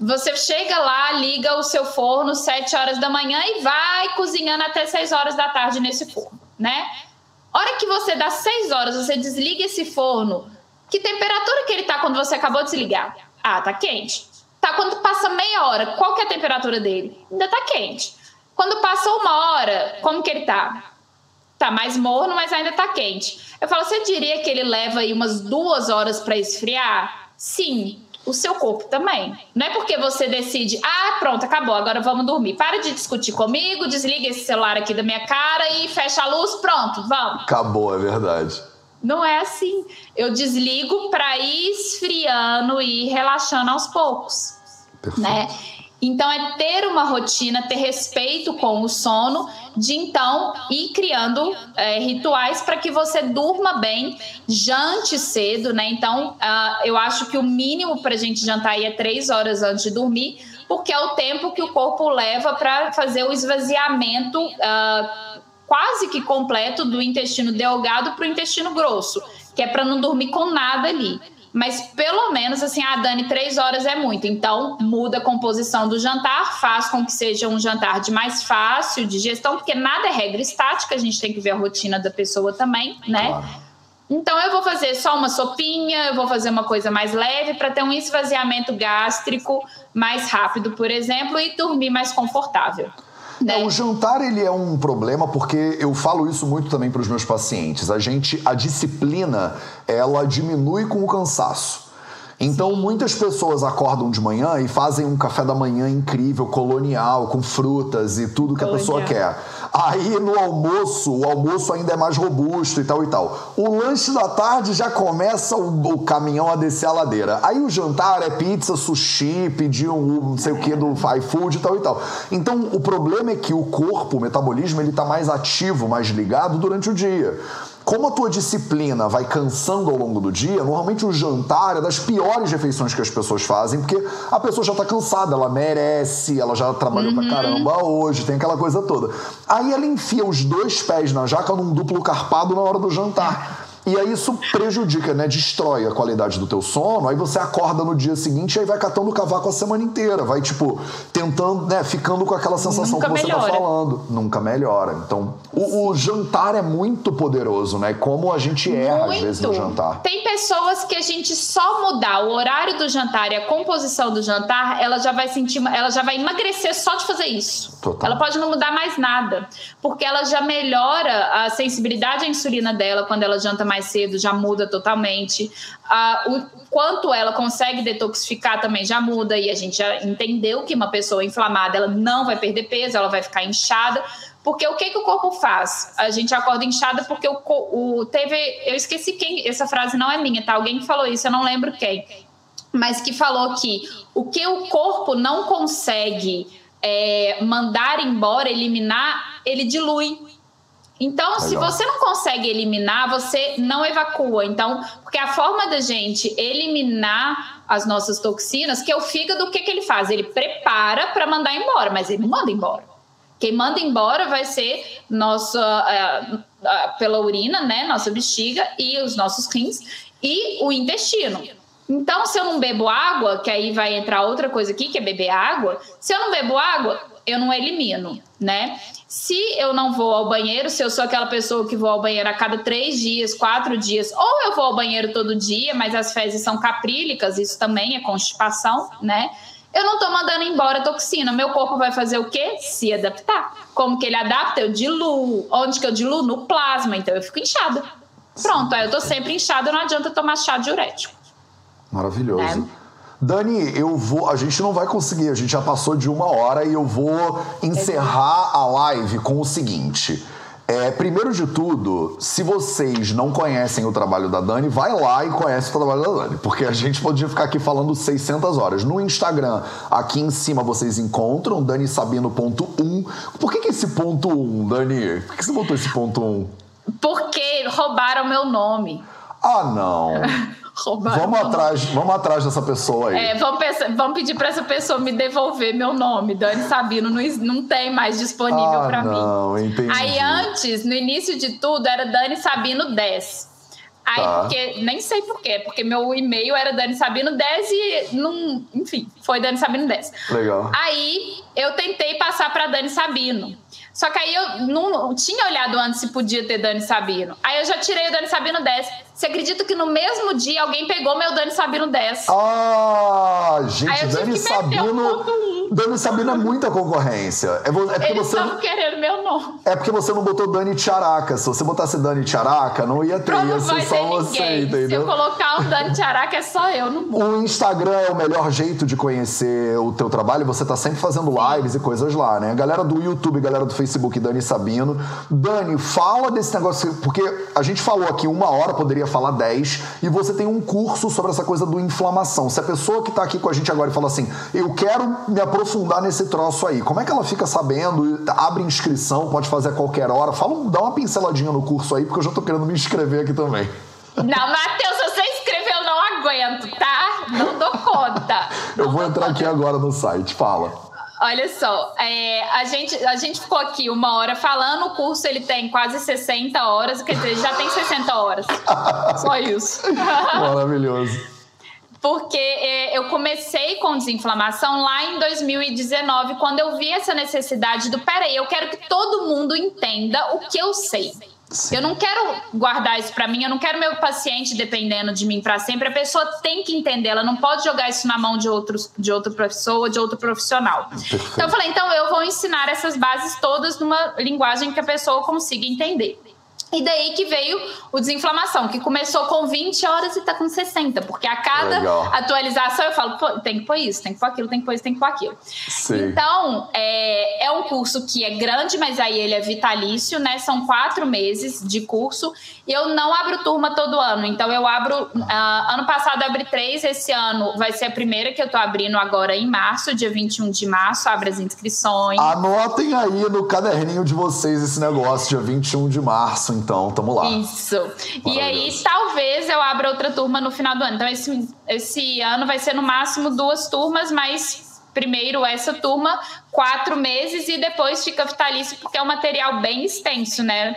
Você chega lá, liga o seu forno 7 horas da manhã e vai cozinhando até 6 horas da tarde nesse forno, né? Hora que você dá 6 horas, você desliga esse forno, que temperatura que ele tá quando você acabou de desligar? Ah, tá quente. Tá, quando passa meia hora, qual que é a temperatura dele? Ainda tá quente. Quando passa uma hora, como que ele tá? Tá mais morno, mas ainda tá quente. Eu falo, você diria que ele leva aí umas duas horas para esfriar? Sim, o seu corpo também. Não é porque você decide, ah, pronto, acabou, agora vamos dormir. Para de discutir comigo, desliga esse celular aqui da minha cara e fecha a luz, pronto, vamos. Acabou, é verdade. Não é assim. Eu desligo para ir esfriando e relaxando aos poucos, Perfeito. né? Então é ter uma rotina, ter respeito com o sono, de então ir criando é, rituais para que você durma bem, jante cedo, né? Então uh, eu acho que o mínimo para a gente jantar aí é três horas antes de dormir, porque é o tempo que o corpo leva para fazer o esvaziamento. Uh, quase que completo do intestino delgado para o intestino grosso, que é para não dormir com nada ali. Mas pelo menos assim, a ah, Dani, três horas é muito. Então, muda a composição do jantar, faz com que seja um jantar de mais fácil digestão, porque nada é regra estática, a gente tem que ver a rotina da pessoa também, né? Claro. Então, eu vou fazer só uma sopinha, eu vou fazer uma coisa mais leve para ter um esvaziamento gástrico mais rápido, por exemplo, e dormir mais confortável. Né? É, o jantar ele é um problema porque eu falo isso muito também para os meus pacientes. A gente, a disciplina, ela diminui com o cansaço. Então, muitas pessoas acordam de manhã e fazem um café da manhã incrível, colonial, com frutas e tudo que colonial. a pessoa quer. Aí no almoço, o almoço ainda é mais robusto e tal e tal. O lanche da tarde já começa o, o caminhão a descer a ladeira. Aí o jantar é pizza, sushi, pedir um não sei o que do iFood e tal e tal. Então, o problema é que o corpo, o metabolismo, ele tá mais ativo, mais ligado durante o dia. Como a tua disciplina vai cansando ao longo do dia, normalmente o jantar é das piores refeições que as pessoas fazem, porque a pessoa já tá cansada, ela merece, ela já trabalhou uhum. pra caramba hoje, tem aquela coisa toda. Aí ela enfia os dois pés na jaca num duplo carpado na hora do jantar. E aí isso prejudica, né? Destrói a qualidade do teu sono. Aí você acorda no dia seguinte e aí vai catando o cavaco a semana inteira. Vai, tipo, tentando, né? Ficando com aquela sensação Nunca que você tá melhora. tá falando. Nunca melhora. Então, o, o, jantar é muito poderoso, né? Como a gente erra, muito. às vezes, no jantar. Tem pessoas que a gente só mudar o horário do jantar e a composição do jantar, ela já vai sentir, ela já vai emagrecer só de fazer isso. Total. Ela pode não mudar mais nada. Porque ela já melhora a sensibilidade à insulina dela quando ela janta mais mais cedo já muda totalmente. Ah, o quanto ela consegue detoxificar também já muda e a gente já entendeu que uma pessoa inflamada ela não vai perder peso, ela vai ficar inchada. Porque o que, que o corpo faz? A gente acorda inchada porque o, o teve. Eu esqueci quem. Essa frase não é minha, tá? Alguém falou isso, eu não lembro quem. Mas que falou que o que o corpo não consegue é, mandar embora, eliminar, ele dilui. Então, Legal. se você não consegue eliminar, você não evacua. Então, porque a forma da gente eliminar as nossas toxinas, que é o fígado, o que, que ele faz? Ele prepara para mandar embora, mas ele não manda embora. Quem manda embora vai ser nossa é, pela urina, né? Nossa bexiga e os nossos rins e o intestino. Então, se eu não bebo água, que aí vai entrar outra coisa aqui, que é beber água. Se eu não bebo água, eu não elimino, né? Se eu não vou ao banheiro, se eu sou aquela pessoa que vou ao banheiro a cada três dias, quatro dias, ou eu vou ao banheiro todo dia, mas as fezes são caprílicas, isso também é constipação, né? Eu não tô mandando embora a toxina. Meu corpo vai fazer o quê? Se adaptar. Como que ele adapta? Eu diluo. Onde que eu diluo? No plasma. Então eu fico inchada. Pronto, aí eu tô sempre inchada, não adianta tomar chá diurético. Maravilhoso. Né? Dani, eu vou. A gente não vai conseguir, a gente já passou de uma hora e eu vou encerrar a live com o seguinte. É, primeiro de tudo, se vocês não conhecem o trabalho da Dani, vai lá e conhece o trabalho da Dani, porque a gente podia ficar aqui falando 600 horas. No Instagram, aqui em cima vocês encontram danisabino.1. Por que, que esse ponto 1, Dani? Por que você botou esse ponto 1? Porque roubaram meu nome. Ah, não. Roubaram vamos atrás, vamos atrás dessa pessoa aí. É, vamos, pensar, vamos pedir para essa pessoa me devolver meu nome. Dani Sabino não, não tem mais disponível ah, para mim. Não, entendi. Aí antes, no início de tudo, era Dani Sabino 10. Aí, tá. porque, nem sei porquê, porque meu e-mail era Dani Sabino 10 e não, enfim, foi Dani Sabino 10. Legal. Aí eu tentei passar para Dani Sabino. Só que aí eu não tinha olhado antes se podia ter Dani Sabino. Aí eu já tirei o Dani Sabino 10. Você acredita que no mesmo dia alguém pegou meu Dani Sabino 10? Ah, gente, Dani Sabino. Um Dani Sabino é muita concorrência. É, é porque Eles você. estavam querendo meu nome. É porque você não botou Dani Tiaraca. Se você botasse Dani Tiaraca, não ia ter. Não ia ser só você, ninguém. entendeu? Se eu colocar um Dani Tiaraca, é só eu no mundo. O Instagram é o melhor jeito de conhecer o teu trabalho. Você tá sempre fazendo lives e coisas lá, né? Galera do YouTube, galera do Facebook, Dani Sabino. Dani, fala desse negócio, porque a gente falou aqui uma hora, poderia falar 10, e você tem um curso sobre essa coisa do inflamação. Se a pessoa que está aqui com a gente agora e fala assim, eu quero me aprofundar nesse troço aí, como é que ela fica sabendo? Abre inscrição, pode fazer a qualquer hora. Fala, dá uma pinceladinha no curso aí, porque eu já estou querendo me inscrever aqui também. Não, Matheus, se você inscreveu, eu não aguento, tá? Não dou conta. eu vou entrar conta. aqui agora no site, fala. Olha só, é, a, gente, a gente ficou aqui uma hora falando, o curso ele tem quase 60 horas, quer dizer, já tem 60 horas. Só isso. Maravilhoso. Porque é, eu comecei com desinflamação lá em 2019, quando eu vi essa necessidade do peraí, eu quero que todo mundo entenda o que eu sei. Sim. Eu não quero guardar isso para mim, eu não quero meu paciente dependendo de mim para sempre. A pessoa tem que entender, ela não pode jogar isso na mão de, outros, de outra pessoa, de outro profissional. Perfeito. Então eu falei, então eu vou ensinar essas bases todas numa linguagem que a pessoa consiga entender. E daí que veio o desinflamação, que começou com 20 horas e tá com 60, porque a cada Legal. atualização eu falo, tem que pôr isso, tem que pôr aquilo, tem que pôr isso, tem que pôr aquilo. Sim. Então, é, é um curso que é grande, mas aí ele é vitalício, né? São quatro meses de curso. E eu não abro turma todo ano, então eu abro. Uh, ano passado abri três, esse ano vai ser a primeira que eu tô abrindo agora em março, dia 21 de março, abre as inscrições. Anotem aí no caderninho de vocês esse negócio, dia 21 de março então, tamo lá. Isso. E aí, talvez eu abra outra turma no final do ano. Então, esse, esse ano vai ser no máximo duas turmas, mas primeiro essa turma, quatro meses, e depois fica vitalício, porque é um material bem extenso, né?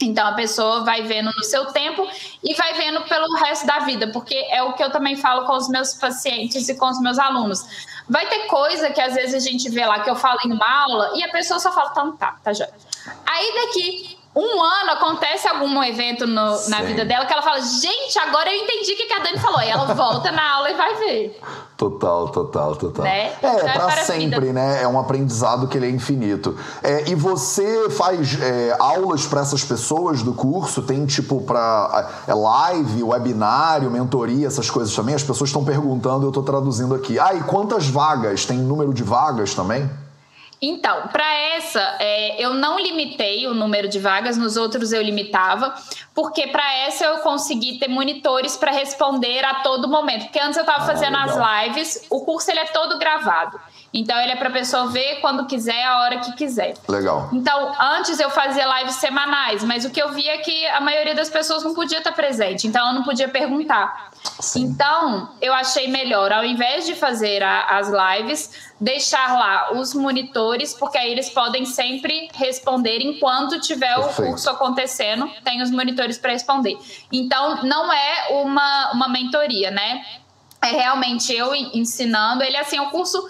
Então a pessoa vai vendo no seu tempo e vai vendo pelo resto da vida, porque é o que eu também falo com os meus pacientes e com os meus alunos. Vai ter coisa que às vezes a gente vê lá que eu falo em uma aula e a pessoa só fala, então tá, tá já. Aí daqui um ano acontece algum evento no, na vida dela que ela fala, gente, agora eu entendi o que a Dani falou. E ela volta na aula e vai ver. Total, total, total. Né? É, então, é para sempre, né? É um aprendizado que ele é infinito. É, e você faz é, aulas para essas pessoas do curso? Tem tipo para é live, webinário, mentoria, essas coisas também? As pessoas estão perguntando, eu estou traduzindo aqui. Ah, e quantas vagas? Tem número de vagas também? Então, para essa, é, eu não limitei o número de vagas, nos outros eu limitava, porque para essa eu consegui ter monitores para responder a todo momento. Porque antes eu estava ah, fazendo legal. as lives, o curso ele é todo gravado. Então ele é para a pessoa ver quando quiser, a hora que quiser. Legal. Então, antes eu fazia lives semanais, mas o que eu via é que a maioria das pessoas não podia estar presente, então eu não podia perguntar. Sim. Então, eu achei melhor, ao invés de fazer a, as lives, deixar lá os monitores, porque aí eles podem sempre responder enquanto tiver Perfeito. o curso acontecendo, tem os monitores para responder. Então, não é uma, uma mentoria, né? É realmente eu ensinando. Ele, assim, é um curso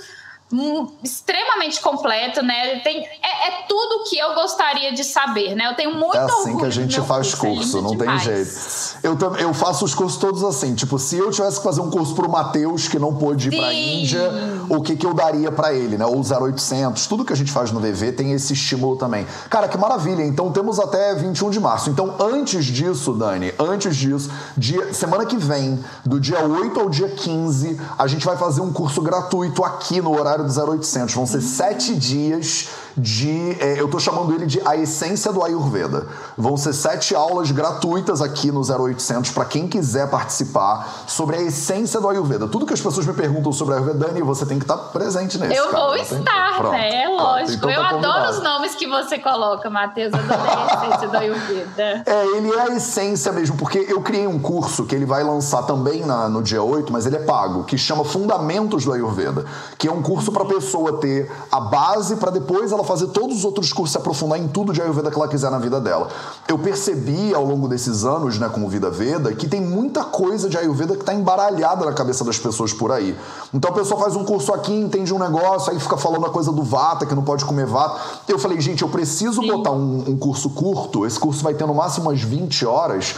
extremamente completo, né? Tem, é, é, tudo que eu gostaria de saber, né? Eu tenho muito É assim que a gente faz curso, curso é não demais. tem jeito. Eu, eu faço os cursos todos assim, tipo, se eu tivesse que fazer um curso pro Matheus, que não pôde ir Sim. pra Índia, o que que eu daria para ele, né? Ou 0800, tudo que a gente faz no VV tem esse estímulo também. Cara, que maravilha. Então temos até 21 de março. Então antes disso, Dani, antes disso, dia, semana que vem, do dia 8 ao dia 15, a gente vai fazer um curso gratuito aqui no horário do 0800. Vão ser sete dias de. É, eu tô chamando ele de A Essência do Ayurveda. Vão ser sete aulas gratuitas aqui no 0800 para quem quiser participar sobre a essência do Ayurveda. Tudo que as pessoas me perguntam sobre a Ayurveda, Dani, você tem que estar presente nesse. Eu cara, vou estar, Pronto. né? É lógico. Então eu tá adoro os nomes que você coloca, Matheus. Adorei a essência do Ayurveda. É, ele é a essência mesmo, porque eu criei um curso que ele vai lançar também na, no dia 8, mas ele é pago, que chama Fundamentos do Ayurveda, que é um curso para a pessoa ter a base para depois ela fazer todos os outros cursos, se aprofundar em tudo de Ayurveda que ela quiser na vida dela. Eu percebi ao longo desses anos, né, como Vida Veda, que tem muita coisa de Ayurveda que está embaralhada na cabeça das pessoas por aí. Então a pessoa faz um curso aqui, entende um negócio, aí fica falando a coisa do Vata, que não pode comer Vata. Eu falei, gente, eu preciso Sim. botar um, um curso curto, esse curso vai ter no máximo umas 20 horas,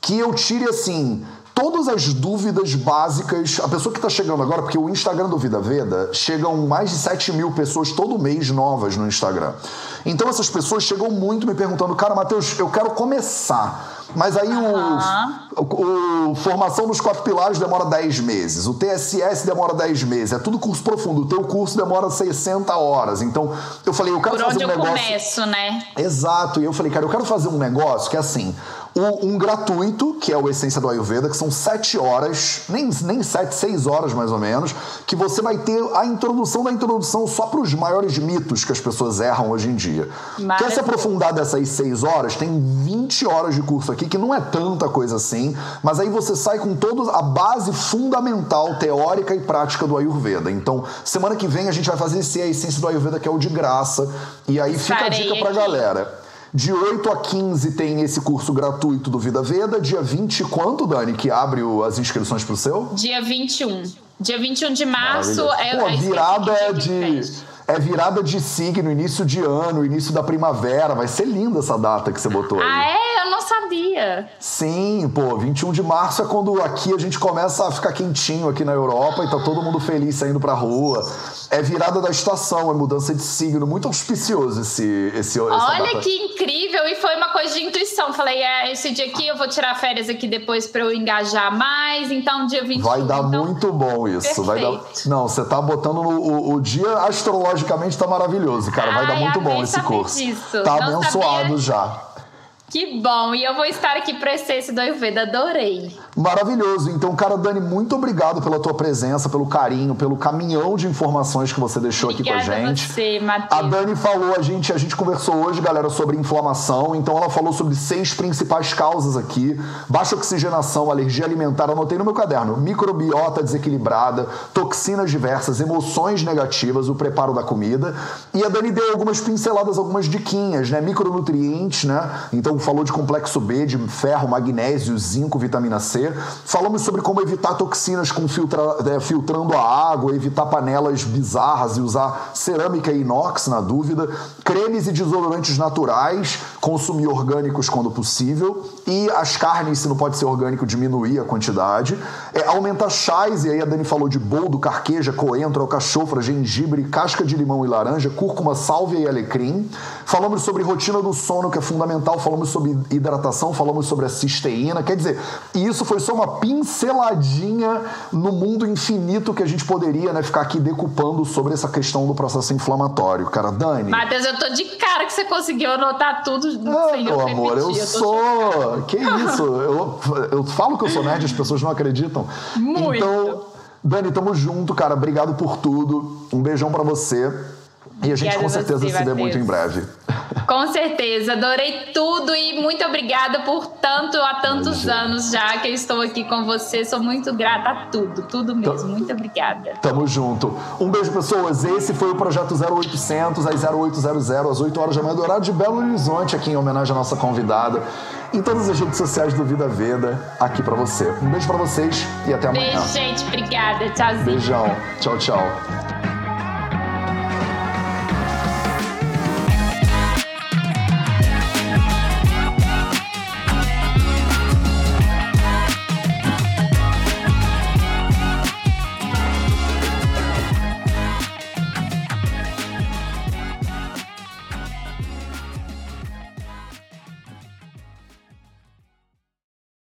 que eu tire assim todas as dúvidas básicas. A pessoa que está chegando agora, porque o Instagram do Vida Veda chegam mais de 7 mil pessoas todo mês novas no Instagram. Então essas pessoas chegam muito me perguntando, cara, Matheus, eu quero começar. Mas aí o, o, o, formação nos quatro pilares demora 10 meses, o TSS demora 10 meses, é tudo curso profundo. O teu curso demora 60 horas. Então, eu falei, eu quero Por fazer onde um eu negócio. Começo, né? Exato. E eu falei, cara, eu quero fazer um negócio que é assim um gratuito, que é o Essência do Ayurveda, que são sete horas, nem, nem sete, seis horas mais ou menos, que você vai ter a introdução da introdução só para os maiores mitos que as pessoas erram hoje em dia. Maravilha. Quer se aprofundar dessas seis horas? Tem 20 horas de curso aqui, que não é tanta coisa assim, mas aí você sai com toda a base fundamental, teórica e prática do Ayurveda. Então, semana que vem a gente vai fazer esse a Essência do Ayurveda, que é o de graça, e aí fica Estarei a dica pra aqui. galera. De 8 a 15 tem esse curso gratuito do Vida Veda. Dia 20, quanto, Dani, que abre o, as inscrições pro seu? Dia 21. Dia 21 de março é Pô, a virada é de. É virada de signo, início de ano, início da primavera. Vai ser linda essa data que você botou aí. Ah, é? Sabia. Sim, pô, 21 de março é quando aqui a gente começa a ficar quentinho aqui na Europa e tá todo mundo feliz saindo pra rua é virada da estação, é mudança de signo, muito auspicioso esse esse Olha que incrível e foi uma coisa de intuição. Falei, é, esse dia aqui eu vou tirar férias aqui depois para eu engajar mais, então dia 21. Vai dar então... muito bom isso, Perfeito. vai dar. Não, você tá botando no o, o dia astrologicamente tá maravilhoso, cara, vai Ai, dar muito bom esse curso. Disso. Tá Não abençoado sabia... já. Que bom! E eu vou estar aqui para esse do Ayurveda, adorei. Maravilhoso. Então, cara, Dani, muito obrigado pela tua presença, pelo carinho, pelo caminhão de informações que você deixou Obrigada aqui com a gente. Você, Matheus. A Dani falou, a gente, a gente conversou hoje, galera, sobre inflamação. Então, ela falou sobre seis principais causas aqui: baixa oxigenação, alergia alimentar. Anotei no meu caderno: microbiota desequilibrada, toxinas diversas, emoções negativas, o preparo da comida. E a Dani deu algumas pinceladas, algumas diquinhas, né? Micronutrientes, né? Então, falou de complexo B, de ferro, magnésio, zinco, vitamina C. Falamos sobre como evitar toxinas com filtra, é, filtrando a água, evitar panelas bizarras e usar cerâmica e inox, na dúvida. Cremes e desodorantes naturais, consumir orgânicos quando possível. E as carnes, se não pode ser orgânico, diminuir a quantidade. É, aumenta chás, e aí a Dani falou de boldo, carqueja, coentro, alcachofra, gengibre, casca de limão e laranja, cúrcuma, sálvia e alecrim. Falamos sobre rotina do sono, que é fundamental. Falamos sobre hidratação, falamos sobre a cisteína. Quer dizer, isso foi só uma pinceladinha no mundo infinito que a gente poderia né, ficar aqui decupando sobre essa questão do processo inflamatório. Cara, Dani. Matheus, eu tô de cara que você conseguiu anotar tudo. Ah, meu eu amor, eu, eu sou. Que isso? Eu, eu falo que eu sou nerd, as pessoas não acreditam. Muito. Então, Dani, tamo junto, cara. Obrigado por tudo. Um beijão para você. E a gente com certeza você, se vê muito em breve. Com certeza, adorei tudo e muito obrigada por tanto, há tantos anos já que eu estou aqui com você. Sou muito grata a tudo, tudo mesmo. Muito obrigada. Tamo junto. Um beijo, pessoas. Esse foi o projeto 0800 às 0800, às 8 horas da manhã do horário de Belo Horizonte, aqui em homenagem à nossa convidada. Em todas as redes sociais do Vida Veda, aqui para você. Um beijo para vocês e até amanhã. Beijo, gente. Obrigada. Tchauzinho. Beijão. Tchau, tchau.